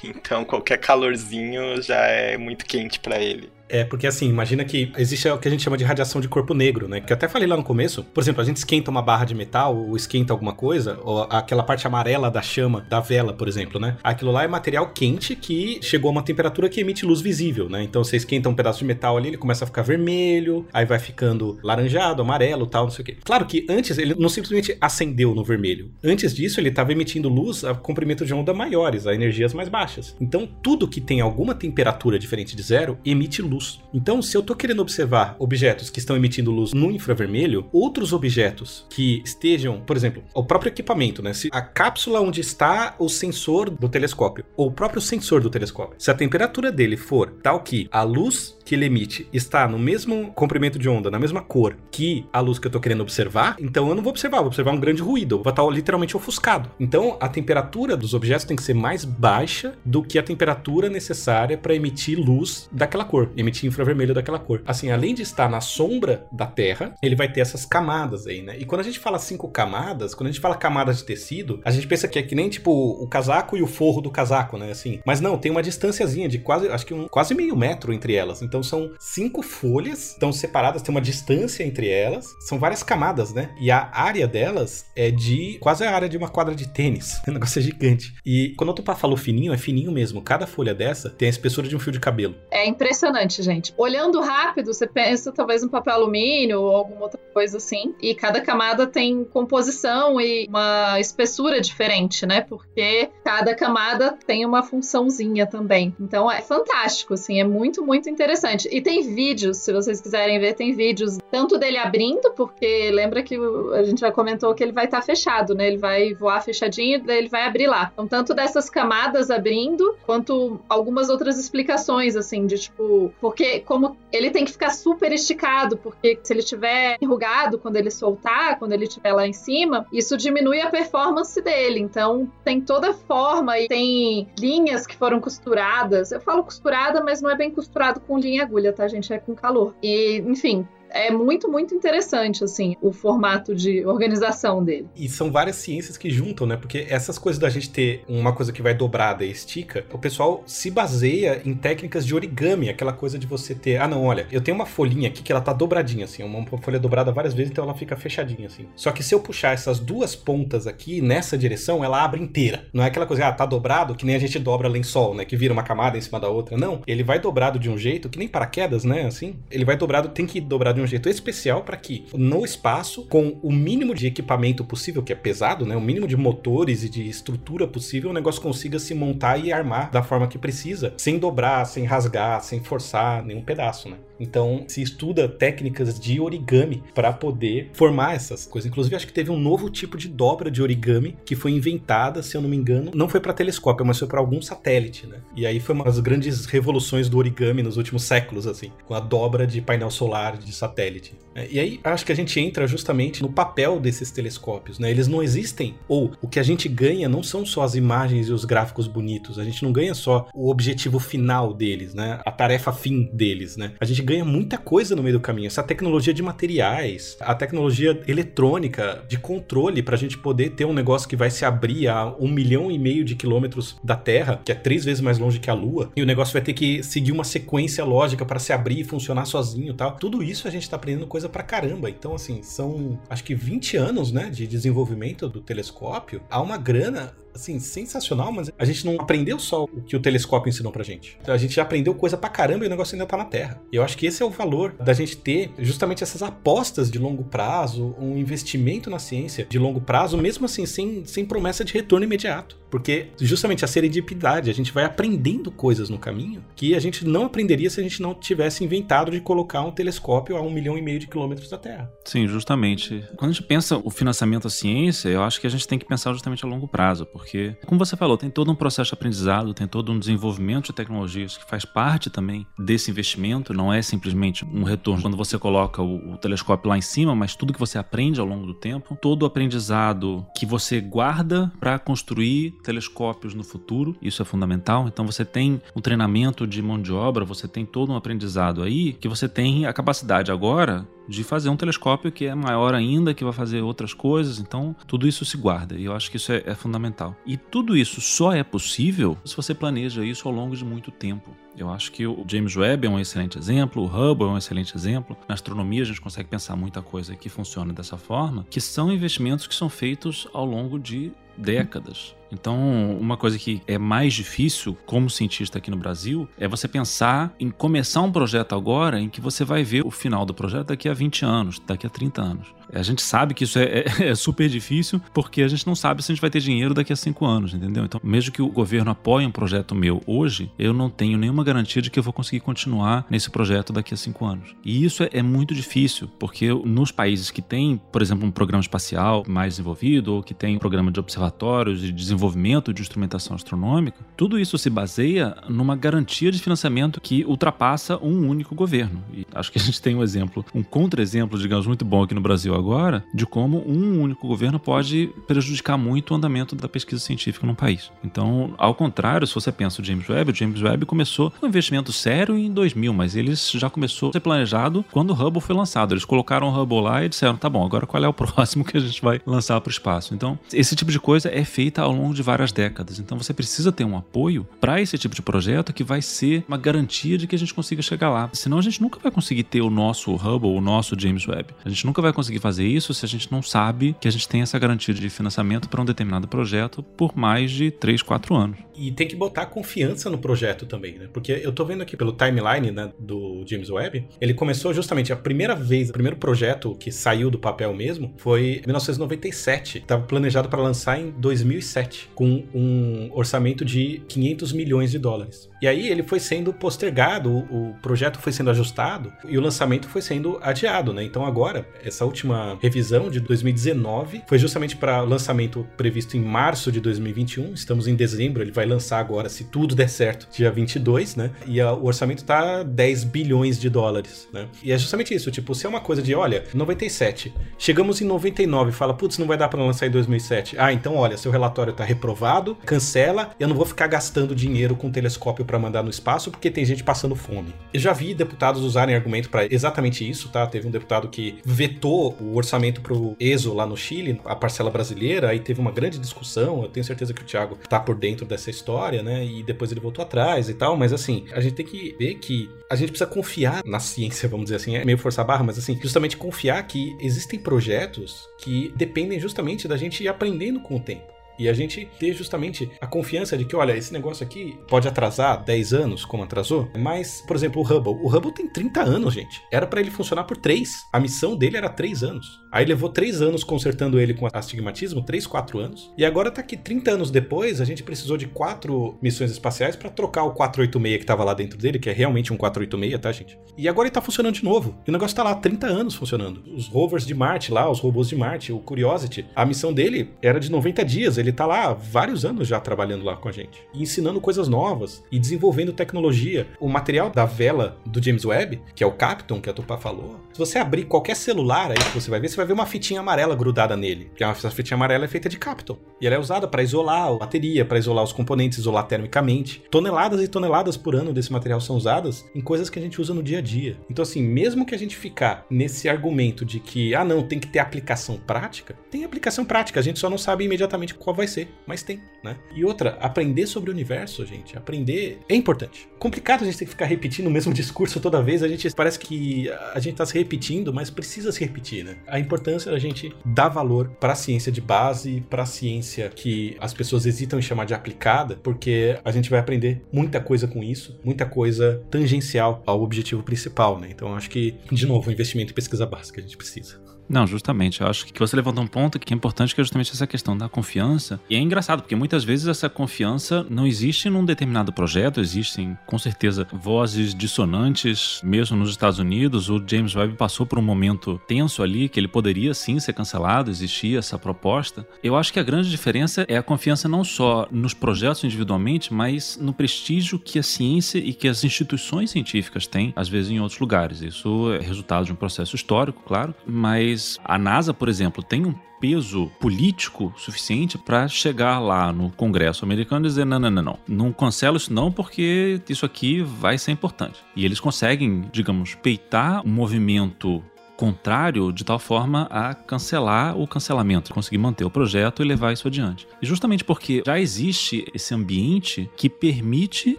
Então, qualquer calorzinho já é muito quente pra ele. É, porque assim, imagina que existe o que a gente chama de radiação de corpo negro, né? Que eu até falei lá no começo. Por exemplo, a gente esquenta uma barra de metal ou esquenta alguma coisa, ou aquela parte amarela da chama da vela, por exemplo, né? Aquilo lá é material quente que chegou a uma temperatura que emite luz visível, né? Então você esquenta um pedaço de metal ali, ele começa a ficar vermelho, aí vai ficando laranjado, amarelo, tal, não sei o quê. Claro que antes ele não simplesmente acendeu no vermelho. Antes disso, ele estava emitindo luz a comprimento de onda maiores, a energias mais baixas. Então, tudo que tem alguma temperatura diferente de zero emite luz. Então, se eu estou querendo observar objetos que estão emitindo luz no infravermelho, outros objetos que estejam, por exemplo, o próprio equipamento, né? Se a cápsula onde está o sensor do telescópio, ou o próprio sensor do telescópio, se a temperatura dele for tal que a luz que ele emite está no mesmo comprimento de onda, na mesma cor que a luz que eu estou querendo observar, então eu não vou observar, vou observar um grande ruído, vou estar literalmente ofuscado. Então, a temperatura dos objetos tem que ser mais baixa do que a temperatura necessária para emitir luz daquela cor, infravermelho daquela cor. Assim, além de estar na sombra da Terra, ele vai ter essas camadas aí, né? E quando a gente fala cinco camadas, quando a gente fala camadas de tecido, a gente pensa que é que nem tipo o casaco e o forro do casaco, né? Assim, mas não, tem uma distânciazinha de quase, acho que um, quase meio metro entre elas. Então são cinco folhas, estão separadas, tem uma distância entre elas, são várias camadas, né? E a área delas é de quase a área de uma quadra de tênis. O negócio é gigante. E quando o Tupá falou fininho, é fininho mesmo. Cada folha dessa tem a espessura de um fio de cabelo. É impressionante, gente. Olhando rápido, você pensa talvez um papel alumínio ou alguma outra coisa assim. E cada camada tem composição e uma espessura diferente, né? Porque cada camada tem uma funçãozinha também. Então é fantástico, assim, é muito, muito interessante. E tem vídeos, se vocês quiserem ver, tem vídeos tanto dele abrindo, porque lembra que a gente já comentou que ele vai estar fechado, né? Ele vai voar fechadinho, daí ele vai abrir lá. Então, tanto dessas camadas abrindo, quanto algumas outras explicações, assim, de tipo, porque como ele tem que ficar super esticado, porque se ele estiver enrugado quando ele soltar, quando ele estiver lá em cima, isso diminui a performance dele. Então, tem toda forma e tem linhas que foram costuradas. Eu falo costurada, mas não é bem costurado com linha e agulha, tá, gente? É com calor. E, enfim, é muito, muito interessante, assim, o formato de organização dele. E são várias ciências que juntam, né? Porque essas coisas da gente ter uma coisa que vai dobrada e estica, o pessoal se baseia em técnicas de origami, aquela coisa de você ter, ah não, olha, eu tenho uma folhinha aqui que ela tá dobradinha assim, uma folha dobrada várias vezes, então ela fica fechadinha assim. Só que se eu puxar essas duas pontas aqui nessa direção, ela abre inteira. Não é aquela coisa, ah, tá dobrado, que nem a gente dobra lençol, né, que vira uma camada em cima da outra. Não, ele vai dobrado de um jeito que nem paraquedas, né, assim. Ele vai dobrado, tem que dobrar de um jeito especial para que no espaço, com o mínimo de equipamento possível, que é pesado, né, o mínimo de motores e de estrutura possível, o negócio consiga se montar e armar da forma que precisa, sem dobrar, sem rasgar, sem forçar nenhum pedaço, né? Então, se estuda técnicas de origami para poder formar essas coisas. Inclusive, acho que teve um novo tipo de dobra de origami que foi inventada, se eu não me engano, não foi para telescópio, mas foi para algum satélite, né? E aí foi uma das grandes revoluções do origami nos últimos séculos, assim, com a dobra de painel solar de satélite. É, E aí, acho que a gente entra justamente no papel desses telescópios, né? Eles não existem, ou o que a gente ganha não são só as imagens e os gráficos bonitos, a gente não ganha só o objetivo final deles, né? A tarefa fim deles, né? A gente ganha muita coisa no meio do caminho. Essa tecnologia de materiais, a tecnologia eletrônica de controle para a gente poder ter um negócio que vai se abrir a um milhão e meio de quilômetros da Terra, que é três vezes mais longe que a Lua, e o negócio vai ter que seguir uma sequência lógica para se abrir e funcionar sozinho tal. Tudo isso a gente tá aprendendo coisa pra caramba. Então, assim, são acho que 20 anos, né, de desenvolvimento do telescópio. Há uma grana assim, sensacional, mas a gente não aprendeu só o que o telescópio ensinou pra gente. A gente já aprendeu coisa pra caramba e o negócio ainda tá na Terra. E eu acho que esse é o valor da gente ter justamente essas apostas de longo prazo, um investimento na ciência de longo prazo, mesmo assim, sem, sem promessa de retorno imediato. Porque justamente a serendipidade, a gente vai aprendendo coisas no caminho que a gente não aprenderia se a gente não tivesse inventado de colocar um telescópio a um milhão e meio de quilômetros da Terra. Sim, justamente. Quando a gente pensa o financiamento à ciência, eu acho que a gente tem que pensar justamente a longo prazo, porque, como você falou, tem todo um processo de aprendizado, tem todo um desenvolvimento de tecnologias que faz parte também desse investimento, não é simplesmente um retorno quando você coloca o, o telescópio lá em cima, mas tudo que você aprende ao longo do tempo, todo o aprendizado que você guarda para construir telescópios no futuro, isso é fundamental. Então você tem um treinamento de mão de obra, você tem todo um aprendizado aí que você tem a capacidade agora de fazer um telescópio que é maior ainda, que vai fazer outras coisas. Então, tudo isso se guarda e eu acho que isso é, é, fundamental. E tudo isso só é possível se você planeja isso ao longo de muito tempo. Eu acho que o James Webb é um excelente exemplo, o Hubble é um excelente exemplo. Na astronomia, a gente consegue pensar muita coisa que funciona dessa forma, que são investimentos que são feitos ao longo de décadas. Então, uma coisa que é mais difícil como cientista aqui no Brasil é você pensar em começar um projeto agora em que você vai ver o final do projeto daqui a 20 anos, daqui a 30 anos. A gente sabe que isso é, é, é, super difícil porque a gente não sabe se a gente vai ter dinheiro daqui a 5 anos, entendeu? Então, mesmo que o governo apoie um projeto meu hoje, eu não tenho nenhuma garantia de que eu vou conseguir continuar nesse projeto daqui a 5 anos. E isso é, é muito difícil porque nos países que têm, por exemplo, um programa espacial mais desenvolvido ou que tem um programa de observatórios e desenvolvimento desenvolvimento de instrumentação astronômica, tudo isso se baseia numa garantia de financiamento que ultrapassa um único governo. E acho que a gente tem um exemplo, um contra-exemplo, digamos, muito bom aqui no Brasil agora, de como um único governo pode prejudicar muito o andamento da pesquisa científica num país. Então, ao contrário, se você pensa o James Webb, o James Webb começou com um investimento sério em 2000, mas ele já começou a ser planejado quando o Hubble foi lançado. Eles colocaram o Hubble lá e disseram, tá bom, agora qual é o próximo que a gente vai lançar para o espaço? Então, esse tipo de coisa é feita ao longo de várias décadas. Então você precisa ter um apoio para esse tipo de projeto que vai ser uma garantia de que a gente consiga chegar lá. Senão a gente nunca vai conseguir ter o nosso Hubble, o nosso James Webb. A gente nunca vai conseguir fazer isso se a gente não sabe que a gente tem essa garantia de financiamento para um determinado projeto por mais de 3, 4 anos. E tem que botar confiança no projeto também, né? Porque eu tô vendo aqui pelo timeline né, do James Webb, ele começou justamente a primeira vez, o primeiro projeto que saiu do papel mesmo foi em 1997. Estava planejado para lançar em 2007 com um orçamento de 500 milhões de dólares. E aí ele foi sendo postergado, o projeto foi sendo ajustado e o lançamento foi sendo adiado, né? Então agora, essa última revisão de 2019 foi justamente para lançamento previsto em março de 2021. Estamos em dezembro, ele vai lançar agora, se tudo der certo, dia 22, né? E a, o orçamento tá 10 bilhões de dólares, né? E é justamente isso, tipo, se é uma coisa de, olha, 97, chegamos em 99, fala, putz, não vai dar para lançar em 2007. Ah, então olha, seu relatório tá reprovado, cancela, eu não vou ficar gastando dinheiro com telescópio para mandar no espaço porque tem gente passando fome. Eu já vi deputados usarem argumento para exatamente isso, tá? Teve um deputado que vetou o orçamento pro ESO lá no Chile, a parcela brasileira, aí teve uma grande discussão. Eu tenho certeza que o Thiago tá por dentro dessa história, né? E depois ele voltou atrás e tal, mas assim, a gente tem que ver que a gente precisa confiar na ciência, vamos dizer assim, é meio força barra, mas assim, justamente confiar que existem projetos que dependem justamente da gente ir aprendendo com o tempo. E a gente ter justamente a confiança de que, olha, esse negócio aqui pode atrasar 10 anos, como atrasou, mas, por exemplo, o Hubble. O Hubble tem 30 anos, gente. Era para ele funcionar por 3. A missão dele era 3 anos. Aí levou 3 anos consertando ele com astigmatismo, 3, 4 anos. E agora tá aqui 30 anos depois, a gente precisou de 4 missões espaciais para trocar o 486 que tava lá dentro dele, que é realmente um 486, tá, gente? E agora ele tá funcionando de novo. E o negócio tá lá 30 anos funcionando. Os rovers de Marte lá, os robôs de Marte, o Curiosity, a missão dele era de 90 dias. Ele tá lá há vários anos já trabalhando lá com a gente. E ensinando coisas novas e desenvolvendo tecnologia. O material da vela do James Webb, que é o Captain, que a Tupá falou, se você abrir qualquer celular aí que você vai ver, você vai ver uma fitinha amarela grudada nele. Que essa fitinha amarela é feita de Captain. E ela é usada para isolar a bateria, para isolar os componentes, isolar termicamente. Toneladas e toneladas por ano desse material são usadas em coisas que a gente usa no dia a dia. Então, assim, mesmo que a gente ficar nesse argumento de que, ah, não, tem que ter aplicação prática, tem aplicação prática, a gente só não sabe imediatamente qual vai ser mas tem, né? E outra, aprender sobre o universo, gente, aprender é importante. Complicado a gente ter que ficar repetindo o mesmo discurso toda vez, a gente parece que a gente tá se repetindo, mas precisa se repetir, né? A importância da gente dar valor para a ciência de base, para a ciência que as pessoas hesitam em chamar de aplicada, porque a gente vai aprender muita coisa com isso, muita coisa tangencial ao objetivo principal, né? Então acho que, de novo, investimento em pesquisa básica a gente precisa. Não, justamente. Eu acho que você levantou um ponto que é importante, que é justamente essa questão da confiança. E é engraçado, porque muitas vezes essa confiança não existe num determinado projeto, existem, com certeza, vozes dissonantes, mesmo nos Estados Unidos. O James Webb passou por um momento tenso ali, que ele poderia sim ser cancelado, existia essa proposta. Eu acho que a grande diferença é a confiança não só nos projetos individualmente, mas no prestígio que a ciência e que as instituições científicas têm, às vezes, em outros lugares. Isso é resultado de um processo histórico, claro, mas a NASA, por exemplo, tem um peso político suficiente para chegar lá no Congresso americano e dizer: não, não, não, não, não cancela isso não, porque isso aqui vai ser importante. E eles conseguem, digamos, peitar um movimento contrário de tal forma a cancelar o cancelamento, conseguir manter o projeto e levar isso adiante. E justamente porque já existe esse ambiente que permite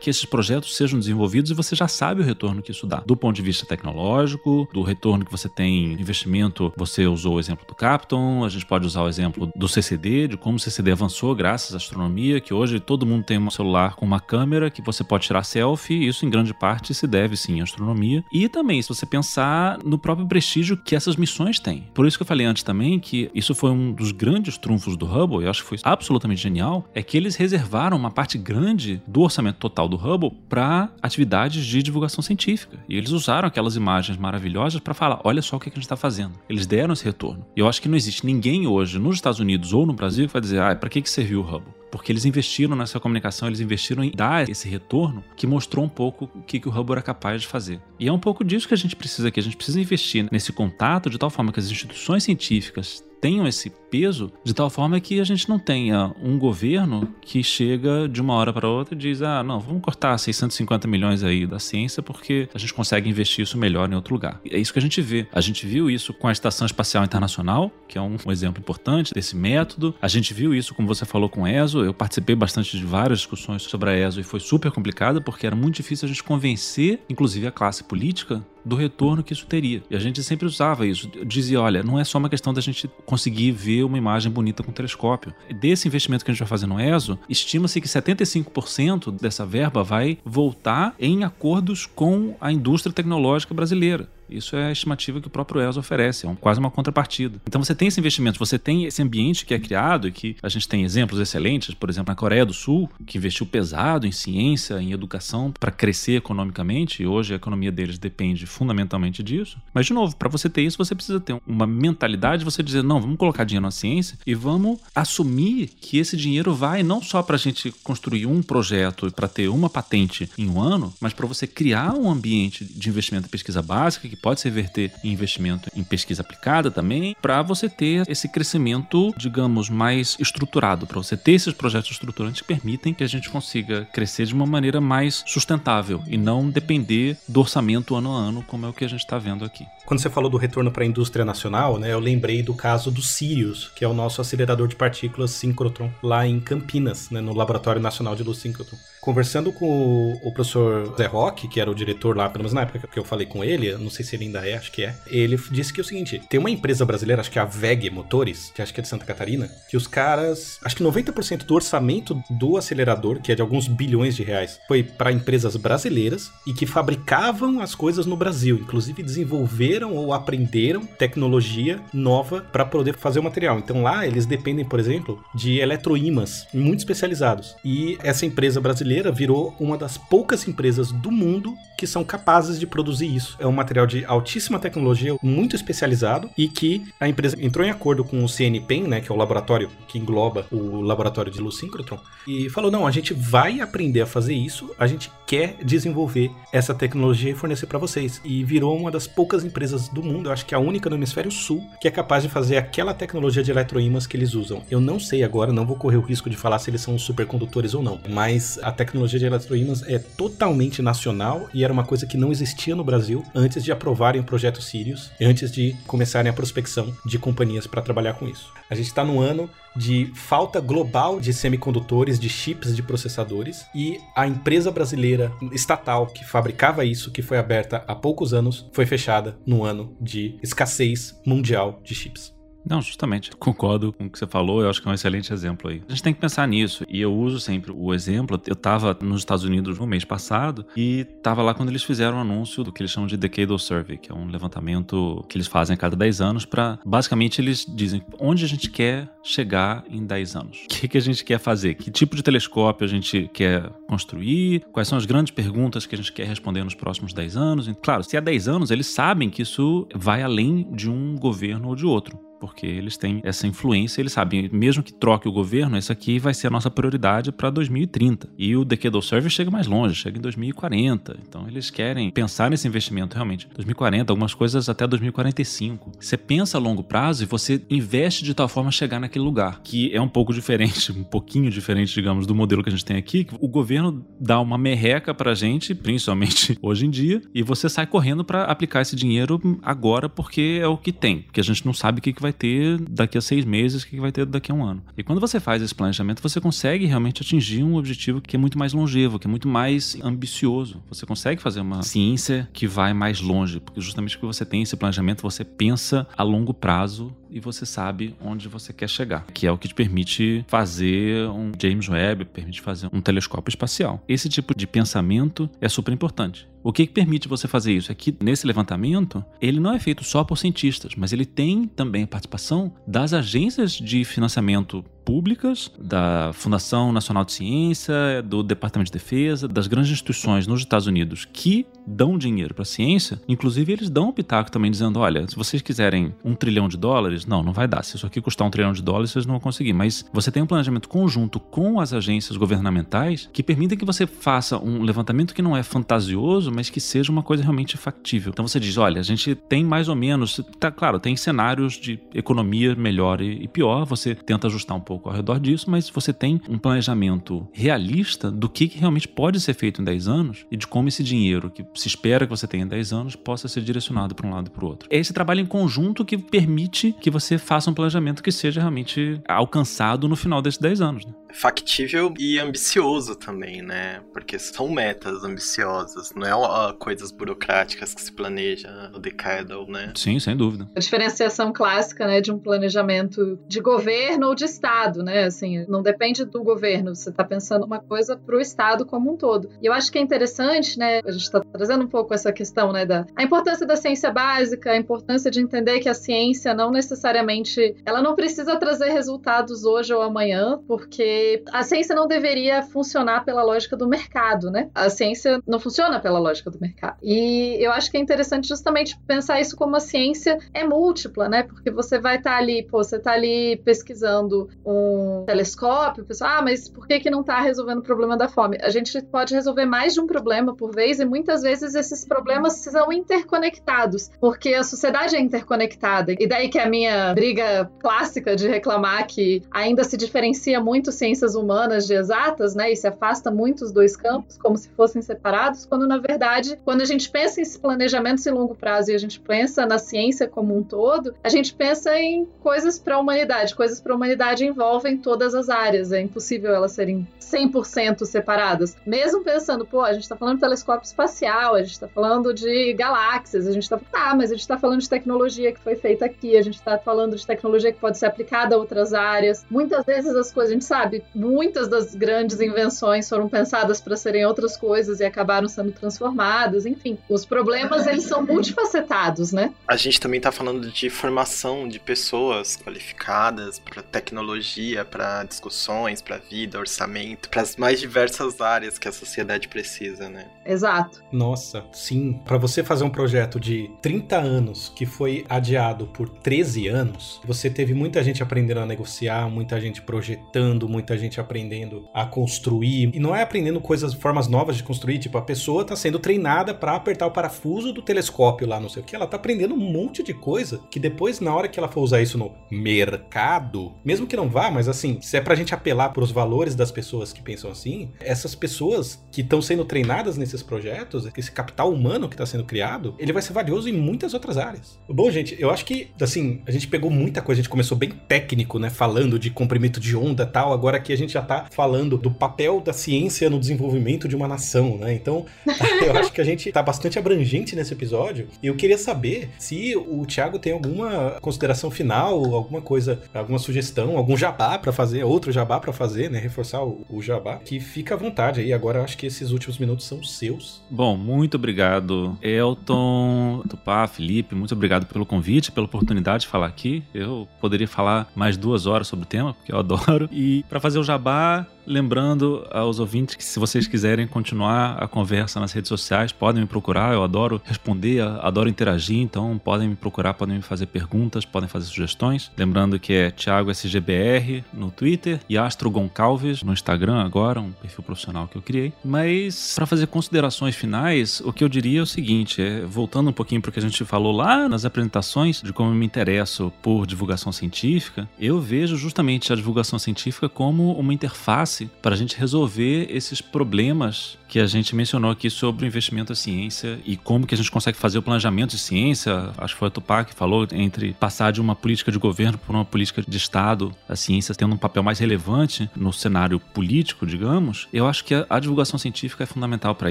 que esses projetos sejam desenvolvidos e você já sabe o retorno que isso dá, do ponto de vista tecnológico, do retorno que você tem investimento. Você usou o exemplo do Capton, a gente pode usar o exemplo do CCD, de como o CCD avançou graças à astronomia, que hoje todo mundo tem um celular com uma câmera que você pode tirar selfie, isso em grande parte se deve sim à astronomia. E também, se você pensar no próprio prestígio que essas missões têm. Por isso que eu falei antes também que isso foi um dos grandes trunfos do Hubble, eu acho que foi absolutamente genial, é que eles reservaram uma parte grande do orçamento total do Hubble para atividades de divulgação científica. E eles usaram aquelas imagens maravilhosas para falar: olha só o que a gente está fazendo. Eles deram esse retorno. E eu acho que não existe ninguém hoje nos Estados Unidos ou no Brasil que vai dizer: ah, para que, que serviu o Hubble? Porque eles investiram nessa comunicação, eles investiram em dar esse retorno que mostrou um pouco o que, que o Hubble era capaz de fazer. E é um pouco disso que a gente precisa aqui. A gente precisa investir nesse contato de tal forma que as instituições científicas tenham esse peso de tal forma que a gente não tenha um governo que chega de uma hora para outra e diz: ah, não, vamos cortar 650 milhões aí da ciência porque a gente consegue investir isso melhor em outro lugar. É isso que a gente vê. A gente viu isso com a Estação Espacial Internacional, que é um, exemplo importante desse método. A gente viu isso, como você falou, com o ESO. Eu participei bastante de várias discussões sobre a ESO e foi super complicado porque era muito difícil a gente convencer, inclusive a classe política, do retorno que isso teria. E a gente sempre usava isso. Dizia, olha, não é só uma questão da gente conseguir ver uma imagem bonita com telescópio. Desse investimento que a gente vai fazer no ESO, estima-se que 75% dessa verba vai voltar em acordos com a indústria tecnológica brasileira. Isso é a estimativa que o próprio ESO oferece, é um, quase uma contrapartida. Então você tem esse investimento, você tem esse ambiente que é criado e que a gente tem exemplos excelentes, por exemplo, na Coreia do Sul, que investiu pesado em ciência, em educação para crescer economicamente, e hoje a economia deles depende fundamentalmente disso. Mas, de novo, para você ter isso, você precisa ter uma mentalidade, você dizer, não, vamos colocar dinheiro na ciência e vamos assumir que esse dinheiro vai não só para a gente construir um projeto para ter uma patente em um ano, mas para você criar um ambiente de investimento em pesquisa básica que pode se reverter em investimento em pesquisa aplicada também, para você ter esse crescimento, digamos, mais estruturado, para você ter esses projetos estruturantes que permitem que a gente consiga crescer de uma maneira mais sustentável e não depender do orçamento ano a ano, como é o que a gente está vendo aqui. Quando você falou do retorno para a indústria nacional, né, eu lembrei do caso do Sirius, que é o nosso acelerador de partículas síncrotron lá em Campinas, né, no Laboratório Nacional de Luz Síncrotron. Conversando com o, o professor Zé Roque, que era o diretor lá, pelo menos na época que eu falei com ele, não sei se ele ainda é, acho que é, ele disse que é o seguinte: tem uma empresa brasileira, acho que é a VEG Motores, que acho que é de Santa Catarina, que os caras, acho que 90% do orçamento do acelerador, que é de alguns bilhões de reais, foi para empresas brasileiras e que fabricavam as coisas no Brasil, inclusive desenvolveram ou aprenderam tecnologia nova para poder fazer o material. Então lá eles dependem, por exemplo, de eletroímãs muito especializados. E essa empresa brasileira virou uma das poucas empresas do mundo que são capazes de produzir isso. É um material de altíssima tecnologia, muito especializado e que a empresa entrou em acordo com o CNPEM, né, que é o laboratório que engloba o laboratório de luz síncrotron, e falou: "Não, a gente vai aprender a fazer isso, a gente quer desenvolver essa tecnologia e fornecer para vocês". E virou uma das poucas empresas do mundo, eu acho que é a única no hemisfério sul que é capaz de fazer aquela tecnologia de eletroímãs que eles usam. Eu não sei agora, não vou correr o risco de falar se eles são supercondutores ou não, mas a tecnologia de eletroímãs é totalmente nacional e era uma coisa que não existia no Brasil antes de aprovarem o projeto Sirius antes de começarem a prospecção de companhias para trabalhar com isso. A gente está no ano de falta global de semicondutores, de chips de processadores, e a empresa brasileira estatal que fabricava isso, que foi aberta há poucos anos, foi fechada no ano de escassez mundial de chips. Não, justamente. Concordo com o que você falou, eu acho que é um excelente exemplo aí. A gente tem que pensar nisso, e eu uso sempre o exemplo. Eu estava nos Estados Unidos no mês passado e estava lá quando eles fizeram o anúncio do que eles chamam de Decadal Survey, que é um levantamento que eles fazem a cada 10 anos para. Basicamente, eles dizem onde a gente quer chegar em 10 anos. O que, que a gente quer fazer? Que tipo de telescópio a gente quer construir? Quais são as grandes perguntas que a gente quer responder nos próximos 10 anos? E, claro, se há 10 anos, eles sabem que isso vai além de um governo ou de outro porque eles têm essa influência, eles sabem, mesmo que troque o governo, isso aqui vai ser a nossa prioridade para 2030. E o Decadal Survey chega mais longe, chega em 2040. Então eles querem pensar nesse investimento realmente. 2040, algumas coisas até 2045. Você pensa a longo prazo e você investe de tal forma a chegar naquele lugar, que é um pouco diferente, um pouquinho diferente, digamos, do modelo que a gente tem aqui. O governo dá uma merreca pra gente, principalmente hoje em dia, e você sai correndo para aplicar esse dinheiro agora porque é o que tem, porque a gente não sabe o que, que vai ter daqui a seis meses, o que vai ter daqui a um ano. E quando você faz esse planejamento, você consegue realmente atingir um objetivo que é muito mais longevo, que é muito mais ambicioso. Você consegue fazer uma ciência que vai mais longe, porque justamente porque você tem esse planejamento, você pensa a longo prazo e você sabe onde você quer chegar, que é o que te permite fazer um James Webb, permite fazer um telescópio espacial. Esse tipo de pensamento é super importante. O que, permite você fazer isso? É que nesse levantamento, ele não é feito só por cientistas, mas ele tem também a participação das agências de financiamento públicas, da Fundação Nacional de Ciência, do Departamento de Defesa, das grandes instituições nos Estados Unidos que dão dinheiro para a ciência. Inclusive, eles dão um pitaco também dizendo: olha, se vocês quiserem um trilhão de dólares, não, não vai dar. Se isso aqui custar um trilhão de dólares, vocês não vão conseguir. Mas você tem um planejamento conjunto com as agências governamentais que permitem que você faça um levantamento que não é fantasioso, mas que seja uma coisa realmente factível. Então você diz: olha, a gente tem mais ou menos, tá claro, tem cenários de economia melhor e pior, você tenta ajustar um pouco ao redor disso, mas você tem um planejamento realista do que realmente pode ser feito em 10 anos e de como esse dinheiro que se espera que você tenha em 10 anos possa ser direcionado para um lado e para o outro. É esse trabalho em conjunto que permite que você faça um planejamento que seja realmente alcançado no final desses 10 anos. Né? Factível e ambicioso também, né? Porque são metas ambiciosas, não é uh, coisas burocráticas que se planeja o decadal, né? Sim, sem dúvida. A diferenciação clássica, né, de um planejamento de governo ou de estado, né? Assim, não depende do governo, você está pensando uma coisa para o estado como um todo. E eu acho que é interessante, né? A gente está trazendo um pouco essa questão, né, da a importância da ciência básica, a importância de entender que a ciência não necessariamente, ela não precisa trazer resultados hoje ou amanhã, porque a ciência não deveria funcionar pela lógica do mercado, né? A ciência não funciona pela lógica do mercado. E eu acho que é interessante justamente pensar isso como a ciência é múltipla, né? Porque você vai estar tá ali, pô, você está ali pesquisando um telescópio, pessoal, ah, mas por que que não está resolvendo o problema da fome? A gente pode resolver mais de um problema por vez e muitas vezes esses problemas são interconectados, porque a sociedade é interconectada. E daí que a minha briga clássica de reclamar que ainda se diferencia muito ciência ciências humanas de exatas, né, e se afasta muito os dois campos, como se fossem separados, quando na verdade, quando a gente pensa em planejamentos em longo prazo e a gente pensa na ciência como um todo, a gente pensa em coisas para a humanidade. Coisas para a humanidade envolvem todas as áreas, é impossível elas serem 100% separadas. Mesmo pensando, pô, a gente está falando de telescópio espacial, a gente está falando de galáxias, a gente está, tá, mas a gente está falando de tecnologia que foi feita aqui, a gente está falando de tecnologia que pode ser aplicada a outras áreas. Muitas vezes as coisas, a gente sabe, muitas das grandes invenções foram pensadas para serem outras coisas e acabaram sendo transformadas. Enfim, os problemas eles são multifacetados, né? A gente também está falando de formação de pessoas qualificadas para tecnologia, para discussões, para vida, orçamento, para as mais diversas áreas que a sociedade precisa, né? Exato. Nossa, sim. Para você fazer um projeto de 30 anos que foi adiado por 13 anos, você teve muita gente aprendendo a negociar, muita gente projetando, muita muita gente aprendendo a construir. E não é aprendendo coisas, formas novas de construir. Tipo, a pessoa tá sendo treinada para apertar o parafuso do telescópio lá, não sei o que. Ela tá aprendendo um monte de coisa que depois, na hora que ela for usar isso no mercado, mesmo que não vá mas assim, se é pra gente apelar pros valores das pessoas que pensam assim, essas pessoas que estão sendo treinadas nesses projetos, esse capital humano que está sendo criado, ele vai ser valioso em muitas outras áreas. Bom, gente, eu acho que, assim, a gente pegou muita coisa, a gente começou bem técnico, né, falando de comprimento de onda tal, agora aqui a gente já tá falando do papel da ciência no desenvolvimento de uma nação, né? Então, eu acho que a gente tá bastante abrangente nesse episódio. E eu queria saber se o Thiago tem alguma consideração final, alguma coisa, alguma sugestão, algum jabá pra fazer, outro jabá pra fazer, né? Reforçar o, o jabá, que fica à vontade aí. Agora acho que esses últimos minutos são seus. Bom, muito obrigado, Elton, Tupá, Felipe, muito obrigado pelo convite, pela oportunidade de falar aqui. Eu poderia falar mais duas horas sobre o tema, porque eu adoro. E para fazer o jabá, Lembrando aos ouvintes que se vocês quiserem continuar a conversa nas redes sociais, podem me procurar. Eu adoro responder, adoro interagir, então podem me procurar, podem me fazer perguntas, podem fazer sugestões. Lembrando que é Thiago SGBR no Twitter e Astro Goncalves no Instagram agora, um perfil profissional que eu criei. Mas para fazer considerações finais, o que eu diria é o seguinte, é, voltando um pouquinho para o que a gente falou lá nas apresentações de como eu me interesso por divulgação científica, eu vejo justamente a divulgação científica como uma interface para a gente resolver esses problemas que a gente mencionou aqui sobre o investimento à ciência e como que a gente consegue fazer o planejamento de ciência. Acho que foi a Tupac que falou entre passar de uma política de governo por uma política de Estado, a ciência tendo um papel mais relevante no cenário político, digamos. Eu acho que a, divulgação científica é fundamental para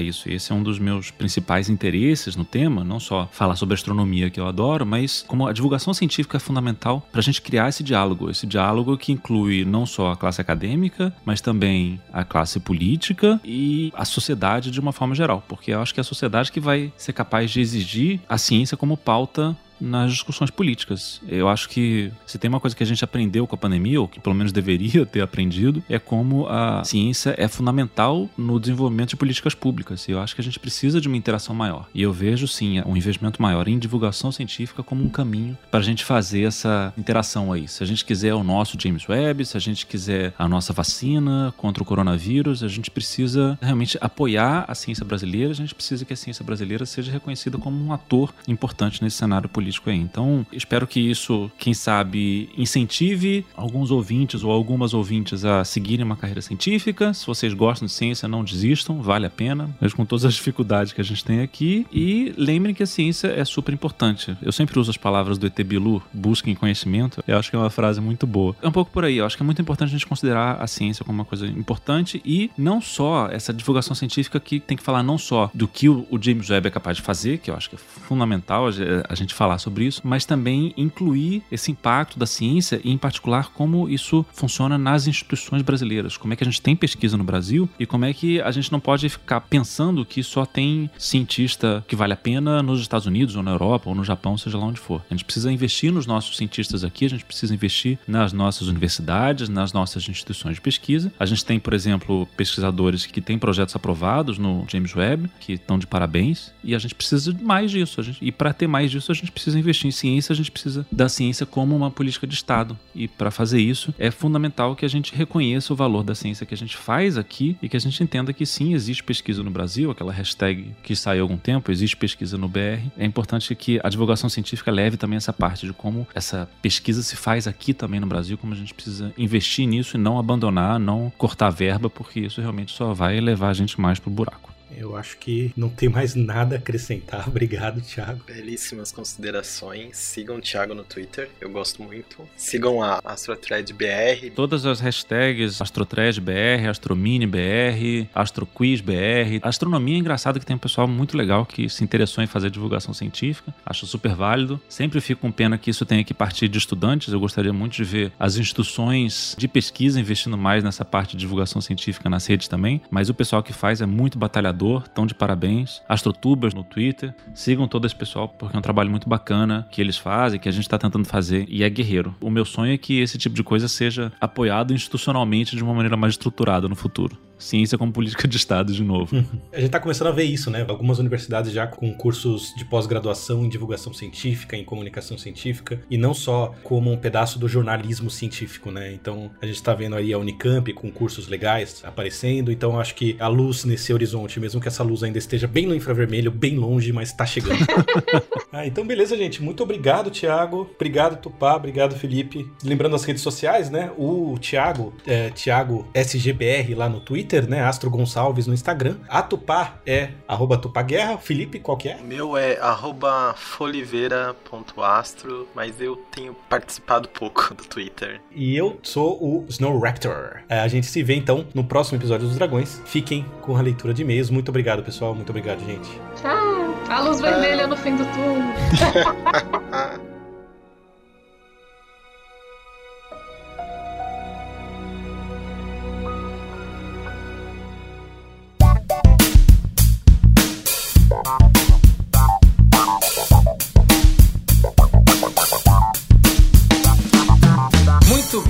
isso. Esse é um dos meus principais interesses no tema, não só falar sobre astronomia que eu adoro, mas como a divulgação científica é fundamental para a gente criar esse diálogo, esse diálogo que inclui não só a classe acadêmica, mas também a classe política e a sociedade sociedade de uma forma geral, porque eu acho que é a sociedade que vai ser capaz de exigir a ciência como pauta nas discussões políticas. Eu acho que se tem uma coisa que a gente aprendeu com a pandemia, ou que pelo menos deveria ter aprendido, é como a ciência é fundamental no desenvolvimento de políticas públicas. E eu acho que a gente precisa de uma interação maior. E eu vejo, sim, um investimento maior em divulgação científica como um caminho para a gente fazer essa interação aí. Se a gente quiser o nosso James Webb, se a gente quiser a nossa vacina contra o coronavírus, a gente precisa realmente apoiar a ciência brasileira, a gente precisa que a ciência brasileira seja reconhecida como um ator importante nesse cenário político político aí. Então, espero que isso, quem sabe, incentive alguns ouvintes ou algumas ouvintes a seguirem uma carreira científica. Se vocês gostam de ciência, não desistam, vale a pena, mesmo com todas as dificuldades que a gente tem aqui. E lembrem que a ciência é super importante. Eu sempre uso as palavras do ET Bilu, busquem conhecimento. Eu acho que é uma frase muito boa. É um pouco por aí. Eu acho que é muito importante a gente considerar a ciência como uma coisa importante e não só essa divulgação científica que tem que falar não só do que o James Webb é capaz de fazer, que eu acho que é fundamental a gente falar sobre isso, mas também incluir esse impacto da ciência e, em particular, como isso funciona nas instituições brasileiras. Como é que a gente tem pesquisa no Brasil e como é que a gente não pode ficar pensando que só tem cientista que vale a pena nos Estados Unidos ou na Europa ou no Japão, seja lá onde for. A gente precisa investir nos nossos cientistas aqui, a gente precisa investir nas nossas universidades, nas nossas instituições de pesquisa. A gente tem, por exemplo, pesquisadores que têm projetos aprovados no James Webb, que estão de parabéns, e a gente precisa de mais disso. Gente, e para ter mais disso, a gente precisa precisa investir em ciência, a gente precisa da ciência como uma política de Estado. E para fazer isso, é fundamental que a gente reconheça o valor da ciência que a gente faz aqui e que a gente entenda que sim, existe pesquisa no Brasil, aquela hashtag que saiu há algum tempo, existe pesquisa no BR. É importante que a divulgação científica leve também essa parte de como essa pesquisa se faz aqui também no Brasil, como a gente precisa investir nisso e não abandonar, não cortar verba, porque isso realmente só vai levar a gente mais pro buraco. Eu acho que não tem mais nada a acrescentar. Obrigado, Thiago. Belíssimas considerações. Sigam o Thiago no Twitter, eu gosto muito. Sigam a AstroThreadBR. Todas as hashtags AstroThreadBR, AstroMiniBR, AstroQuizBR. Astronomia é engraçado que tem um pessoal muito legal que se interessou em fazer divulgação científica. Acho super válido. Sempre fico com pena que isso tenha que partir de estudantes. Eu gostaria muito de ver as instituições de pesquisa investindo mais nessa parte de divulgação científica nas redes também. Mas o pessoal que faz é muito batalhador Estão tão de parabéns. Astrotubers no Twitter. Sigam todo esse pessoal, porque é um trabalho muito bacana que eles fazem, que a gente está tentando fazer e é guerreiro. O meu sonho é que esse tipo de coisa seja apoiado institucionalmente de uma maneira mais estruturada no futuro. Ciência como política de Estado de novo. A gente tá começando a ver isso, né? Algumas universidades já com cursos de pós-graduação em divulgação científica, em comunicação científica, e não só como um pedaço do jornalismo científico, né? Então a gente tá vendo aí a Unicamp com cursos legais aparecendo, então acho que a luz nesse horizonte, mesmo que essa luz ainda esteja bem no infravermelho, bem longe, mas tá chegando. ah, então beleza, gente. Muito obrigado, Thiago. Obrigado, Tupá. Obrigado, Felipe. Lembrando as redes sociais, né? O Thiago, é, Thiago SGBR lá no Twitter, né? Astro Gonçalves no Instagram. A Tupá é arroba Tupaguerra. Felipe, qual que é? O meu é arroba foliveira.astro, mas eu tenho participado pouco do Twitter. E eu sou o Snow Raptor. É, a gente se vê então no próximo episódio dos Dragões. Fiquem com a leitura de e-mails. Muito obrigado, pessoal. Muito obrigado, gente. Tchau. A luz vermelha no fim do túnel.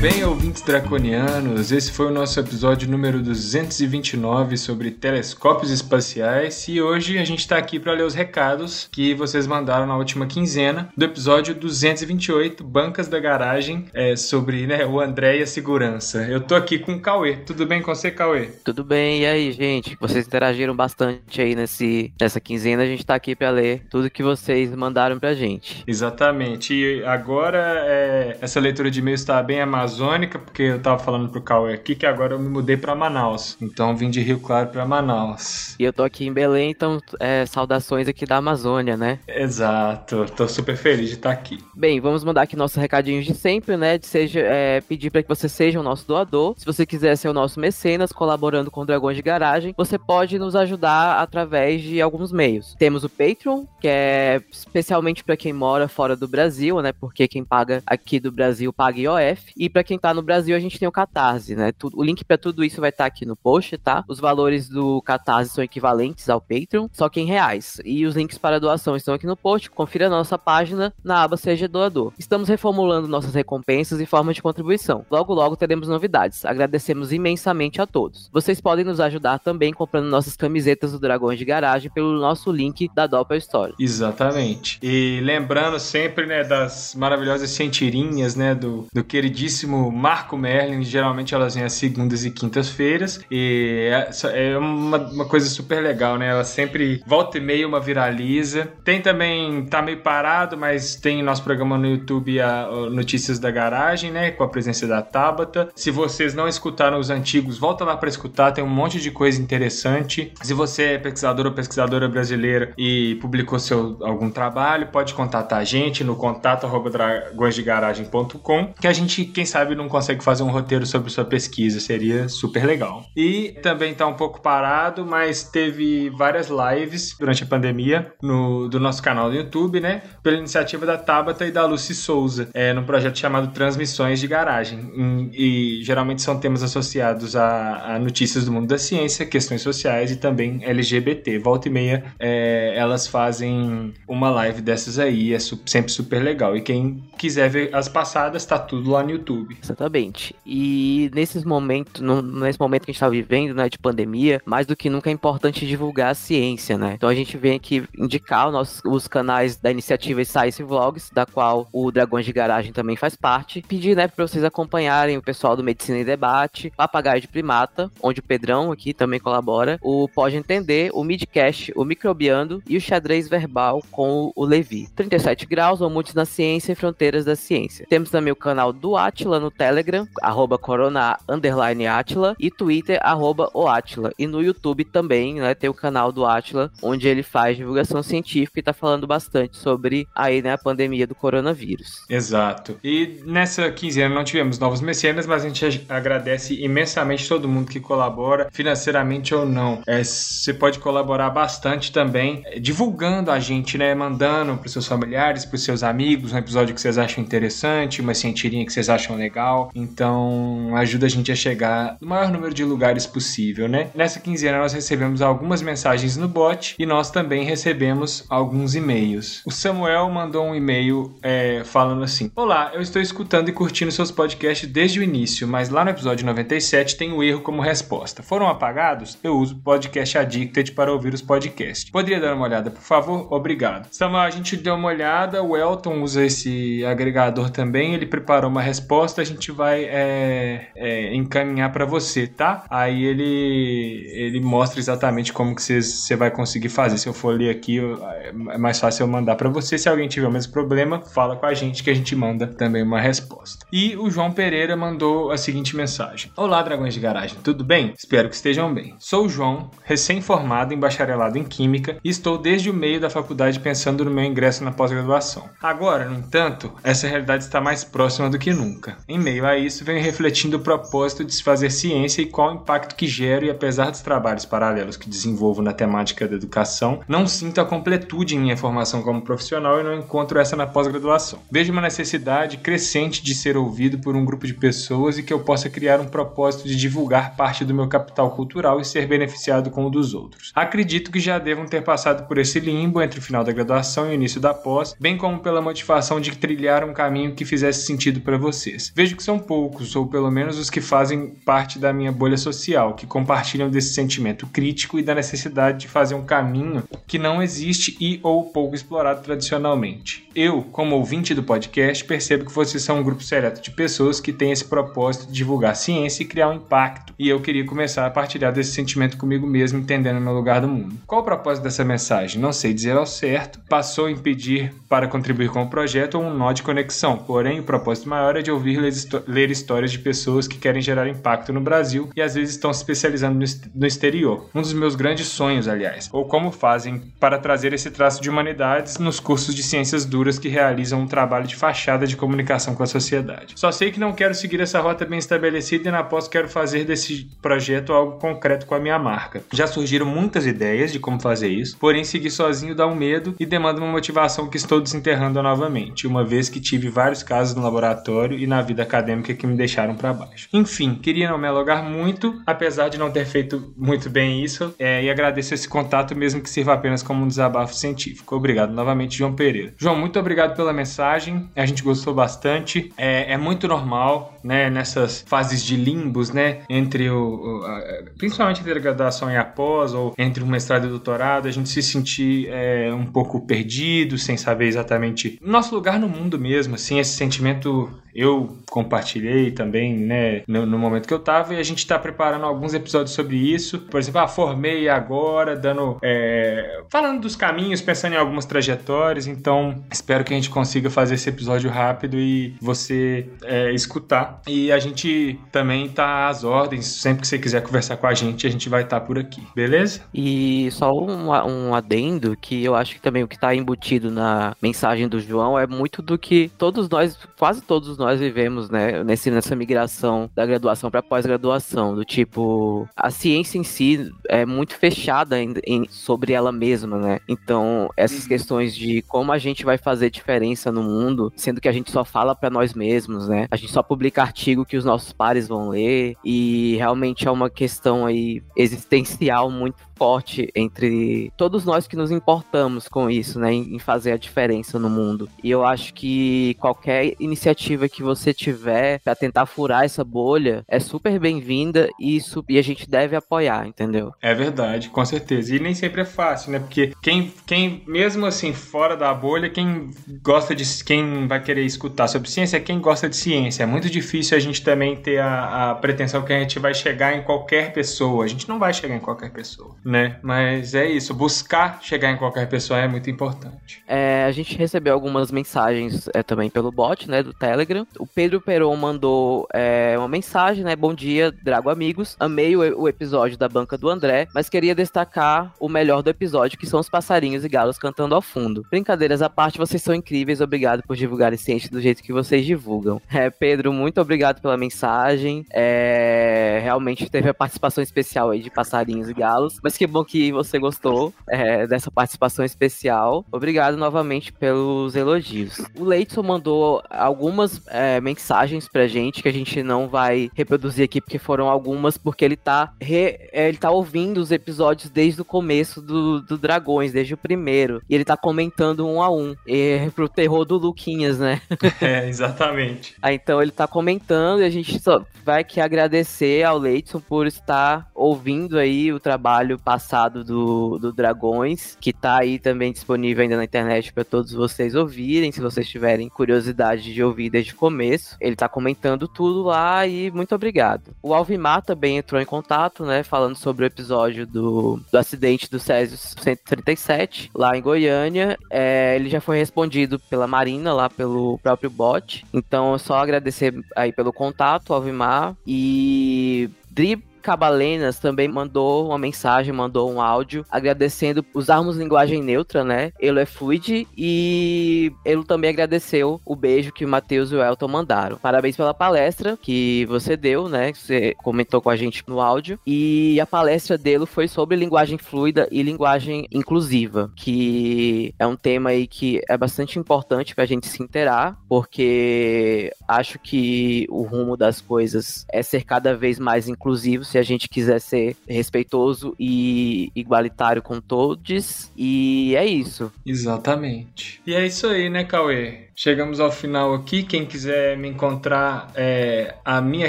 bem, ouvintes draconianos, esse foi o nosso episódio número 229 sobre telescópios espaciais e hoje a gente está aqui para ler os recados que vocês mandaram na última quinzena do episódio 228, Bancas da Garagem, é, sobre né, o André e a segurança. Eu tô aqui com o Cauê. Tudo bem com você, Cauê? Tudo bem, e aí, gente? Vocês interagiram bastante aí nesse, nessa quinzena. A gente tá aqui pra ler tudo que vocês mandaram pra gente. Exatamente. E agora é, essa leitura de e-mail está bem amazônica, porque eu tava falando pro Cauê aqui que agora eu me mudei pra Manaus. Então vim de Rio Claro pra Manaus. E eu tô aqui em Belém, então é, saudações aqui da Amazônia, né? Exato. Tô super feliz de estar aqui. Bem, vamos mandar aqui nossos recadinhos de sempre, né? De seja, é, pedir para que você seja o nosso doador. Se você quiser ser o nosso mecenas, colaborando com Dragões de Garagem, você pode nos ajudar através de alguns meios. Temos o Patreon, que é especialmente para quem mora fora do Brasil, né? Porque quem paga aqui do Brasil paga IOF. E para quem tá no Brasil, a gente tem o Catarse, né? O link para tudo isso vai estar aqui no post, tá? Os valores do Catarse são equivalentes ao Patreon, só que em reais. E os links para doação estão aqui no post. Confira a nossa página na aba Seja Doador. Estamos reformulando nossas recompensas e formas de contribuição. Logo, logo teremos novidades. Agradecemos imensamente a todos. Vocês podem nos ajudar também comprando nossas camisetas do Dragões de Garagem pelo nosso link da Doppel Store. Exatamente. E lembrando sempre, né, das maravilhosas tirinhas, né, do, do queridíssimo Marco Merlin. Geralmente elas vêm às segundas e quintas-feiras. E é, é uma, uma coisa super legal, né? Ela sempre volta e meia uma viraliza. Tem também, tá meio parado, mas tem nosso programa no YouTube, a, Notícias da Garagem, né, com a presença da Tabata. Se vocês não escutaram os antigos, volta lá para escutar, tem um monte de coisa interessante. Se você é pesquisador ou pesquisadora brasileira e publicou seu algum trabalho, pode contatar a gente no contato arroba dragõesdegaragem.com, que a gente, quem sabe, não consegue fazer um roteiro sobre sua pesquisa, seria super legal. E também tá um pouco parado, mas teve várias lives durante a pandemia no, do nosso canal do YouTube, né? Pela iniciativa da Tabata e da Lucy Souza, é, num projeto chamado Transmissões de Garagem. Em- E, geralmente são temas associados a, a notícias do mundo da ciência, questões sociais e também LGBT. Volta e meia, é, elas fazem uma live dessas aí, é su- sempre super legal. E quem quiser ver as passadas, tá tudo lá no YouTube. Exatamente. E nesses momentos, nesse momento que a gente tá vivendo, né, de pandemia, mais do que nunca é importante divulgar a ciência, né? Então a gente vem aqui indicar os, nossos- os canais da iniciativa Science Vlogs, da qual o Dragões de Garagem também faz parte. Pedir, né, pra vocês acompanharem o pessoal do Medicina em Debate, Papagaio de Primata, onde o Pedrão aqui também colabora, o Pode Entender, o Midcast, o Microbiando e o Xadrez Verbal com o Levi. 37 graus, Mamutes na Ciência e Fronteiras da Ciência. Temos também o canal do Atila no Telegram, arroba corona underline Atila, e Twitter, arroba o Atila. E no YouTube também, né, tem o canal do Atila, onde ele faz divulgação científica e tá falando bastante sobre aí, né, a pandemia do coronavírus. Exato. E nessa quinzena não tivemos novos mecenas, mas a gente ag- agradece imensamente todo mundo que colabora, financeiramente ou não. É, Você pode colaborar bastante também, é, divulgando a gente, né? Mandando pros seus familiares, pros seus amigos, um episódio que vocês acham interessante, uma cientirinha que vocês acham legal. Então ajuda a gente a chegar no maior número de lugares possível, né? Nessa quinzena nós recebemos algumas mensagens no bot e nós também recebemos alguns e-mails. O Samuel mandou um e-mail é, falando assim: Olá, eu estou escutando e curtindo seus podcasts desde o início, mas lá no episódio 97 tem um erro como resposta. Foram apagados? Eu uso Podcast Addicted para ouvir os podcasts. Poderia dar uma olhada, por favor? Obrigado. Samuel, a gente deu uma olhada, o Elton usa esse agregador também, ele preparou uma resposta, a gente vai é, é, encaminhar para você, tá? Aí ele, ele mostra exatamente como que você vai conseguir fazer. Se eu for ler aqui, eu- é mais fácil eu mandar para você. Se alguém tiver o mesmo problema, fala com a gente que a gente manda também uma resposta. E o João Pereira mandou a seguinte mensagem: Olá, dragões de garagem, tudo bem? Espero que estejam bem. Sou o João, recém-formado em bacharelado em Química e estou desde o meio da faculdade pensando no meu ingresso na pós-graduação. Agora, no entanto, essa realidade está mais próxima do que nunca. Em meio a isso, venho refletindo o propósito de se fazer ciência e qual o impacto que gero e apesar dos trabalhos paralelos que desenvolvo na temática da educação, não sinto a completude em minha formação como profissional e não encontro essa na pós-graduação. Vejo uma necessidade crescente de ser ouvido por um grupo de pessoas e que eu possa criar um propósito de divulgar parte do meu capital cultural e ser beneficiado com o dos outros. Acredito que já devam ter passado por esse limbo entre o final da graduação e o início da pós, bem como pela motivação de trilhar um caminho que fizesse sentido para vocês. Vejo que são poucos, ou pelo menos os que fazem parte da minha bolha social, que compartilham desse sentimento crítico e da necessidade de fazer um caminho que não existe e ou pouco explorado tradicionalmente. Eu, como ouvinte do podcast, percebo que vocês são um grupo seleto de pessoas que têm esse propósito de divulgar ciência e criar um impacto. E eu queria começar a partilhar desse sentimento comigo mesmo, entendendo meu lugar do mundo. Qual o propósito dessa mensagem? Não sei dizer ao certo. Passou em pedir para contribuir com o projeto ou um nó de conexão. Porém, o propósito maior é de ouvir ler histó- ler histórias de pessoas que querem gerar impacto no Brasil e às vezes estão se especializando no exterior. Um dos meus grandes sonhos, aliás. Ou como fazem para trazer esse traço de humanidades nos cursos de ciências duras que realizam um trabalho de fachada de comunicação com a sociedade. Só sei que não quero seguir essa rota bem estabelecida e na pós quero fazer desse projeto algo concreto com a minha marca. Já surgiram muitas ideias de como fazer isso, porém seguir sozinho dá um medo e demanda uma motivação que estou desenterrando novamente, uma vez que tive vários casos no laboratório e na vida acadêmica que me deixaram para baixo. Enfim, queria não me alugar muito, apesar de não ter feito muito bem isso, é, e agradeço esse contato, mesmo que sirva apenas como um desabafo científico. Obrigado novamente, João Pereira. João, muito obrigado pela mensagem, a gente gostou bastante. É, é muito normal, né, nessas fases de limbos, né, entre o, o- a- principalmente entre a graduação e a pós, ou entre o mestrado e o doutorado, a gente se sentir é, um pouco perdido, sem saber exatamente nosso lugar no mundo mesmo, assim, esse sentimento eu compartilhei também, né, no, no momento que eu tava, e a gente tá preparando alguns episódios sobre isso. Por exemplo, ah, formei agora, dando. é, falando dos caminhos, pensando em algumas trajetórias. Então, espero que a gente consiga fazer esse episódio rápido e você é, escutar. E a gente também tá às ordens. Sempre que você quiser conversar com a gente, a gente vai estar por aqui, beleza? E só um, um adendo que eu acho que também o que tá embutido na mensagem do João é muito do que todos nós, quase todos nós vivemos, né, nesse, nessa migração da graduação para pós-graduação, do tipo, a ciência em si é muito fechada em- em- sobre ela mesma, né? Então, essas questões de como a gente vai fazer diferença no mundo, sendo que a gente só fala para nós mesmos, né? A gente só publica artigo que os nossos pares vão ler e realmente é uma questão aí existencial muito forte entre todos nós que nos importamos com isso, né, em fazer a diferença no mundo. E eu acho que qualquer iniciativa que você tiver para tentar furar essa bolha é super bem-vinda e isso e a gente deve apoiar, entendeu? É verdade, com certeza. E nem sempre é fácil, né? Porque quem, quem mesmo assim, fora da bolha, quem gosta de. Quem vai querer escutar sobre ciência é quem gosta de ciência. É muito difícil a gente também ter a, a pretensão que a gente vai chegar em qualquer pessoa. A gente não vai chegar em qualquer pessoa, né? Mas é isso. Buscar chegar em qualquer pessoa é muito importante. É, a gente recebeu algumas mensagens é, também pelo bot, né, do Telegram. O Pedro Peron mandou é, uma mensagem, né, bom dia, Drago amigos. Amei o, o episódio da banca do André, mas queria destacar o melhor do episódio, que são os passarinhos e galos cantando ao fundo. Brincadeiras à parte, vocês são incríveis, obrigado por divulgarem ciência do jeito que vocês divulgam. É, Pedro, muito obrigado pela mensagem. É, realmente teve a participação especial aí de passarinhos e galos, mas que bom que você gostou é, dessa participação especial. Obrigado novamente pelos elogios. O Leidson mandou algumas é, mensagens pra gente, que a gente não vai reproduzir aqui, porque foram algumas, porque ele tá, re, é, ele tá ouvindo os episódios desde o começo do, do Dragões, desde o primeiro. E ele tá comentando um a um. E, pro terror do Luquinhas, né? É, exatamente. Aí, então ele tá comentando e a gente só vai que agradecer ao Leidson por estar ouvindo aí o trabalho passado do, do Dragões, que tá aí também disponível ainda na internet para todos vocês ouvirem, se vocês tiverem curiosidade de ouvir desde o começo. Ele tá comentando tudo lá e muito obrigado. O Alvimar também entrou em contato, né, falando sobre o episódio do, do acidente do Césio 137, lá em Goiânia. É, ele já foi respondido pela Marina, lá pelo próprio bot. Então, é só agradecer aí pelo contato, Alvimar. E Dri Cabalenas também mandou uma mensagem, mandou um áudio agradecendo, usarmos linguagem neutra, né? Ele é fluid e ele também agradeceu o beijo que o Matheus e o Elton mandaram. Parabéns pela palestra que você deu, né? Você comentou com a gente no áudio. E a palestra dele foi sobre linguagem fluida e linguagem inclusiva, que é um tema aí que é bastante importante pra gente se inteirar, porque acho que o rumo das coisas é ser cada vez mais inclusivo se a gente quiser ser respeitoso e igualitário com todos. E é isso. Exatamente. E é isso aí, né, Cauê? Chegamos ao final aqui. Quem quiser me encontrar, é, a minha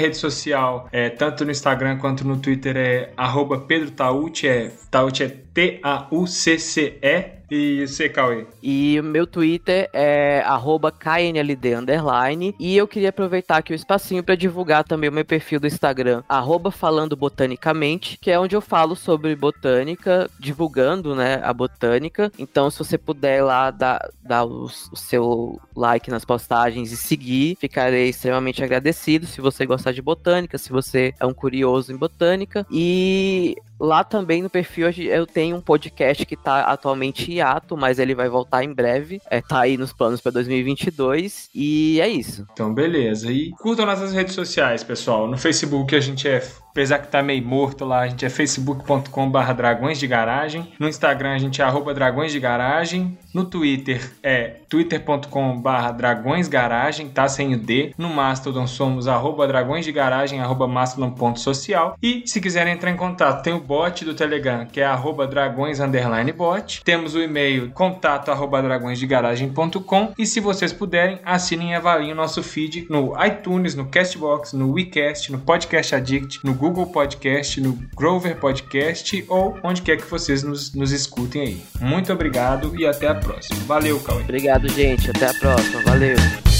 rede social, é, tanto no Instagram quanto no Twitter, é arroba Pedro Taucci, é, é T-A-U-C-C-E. E você, Cauê? E o meu Twitter é KNLD underline. E eu queria aproveitar aqui o espacinho para divulgar também o meu perfil do Instagram, arroba falando botanicamente, que é onde eu falo sobre botânica, divulgando né, a botânica. Então, se você puder lá dar, dar o, o seu like nas postagens e seguir, ficarei extremamente agradecido se você gostar de botânica, se você é um curioso em botânica. E Lá também no perfil eu tenho um podcast que tá atualmente em hiato, mas ele vai voltar em breve. É, tá aí nos planos para 2022 e é isso. Então, beleza. E curtam nossas redes sociais, pessoal. No Facebook a gente é Apesar que tá meio morto lá, a gente é facebook.com.br dragões de garagem. No Instagram a gente é arroba dragões de garagem. No Twitter é twitter.com.br dragões garagem, tá sem o D. No Mastodon somos arroba dragões de garagem, arroba mastodon.social. E se quiserem entrar em contato, tem o bot do Telegram, que é arroba dragões bot. Temos o e-mail contato arroba dragõesdegaragem.com. E se vocês puderem, assinem e avaliem o nosso feed no iTunes, no Castbox, no WeCast, no Podcast Addict, no Google Podcast, no Grover Podcast ou onde quer que vocês nos, nos escutem aí. Muito obrigado e até a próxima. Valeu, Cauê. Obrigado, gente. Até a próxima. Valeu.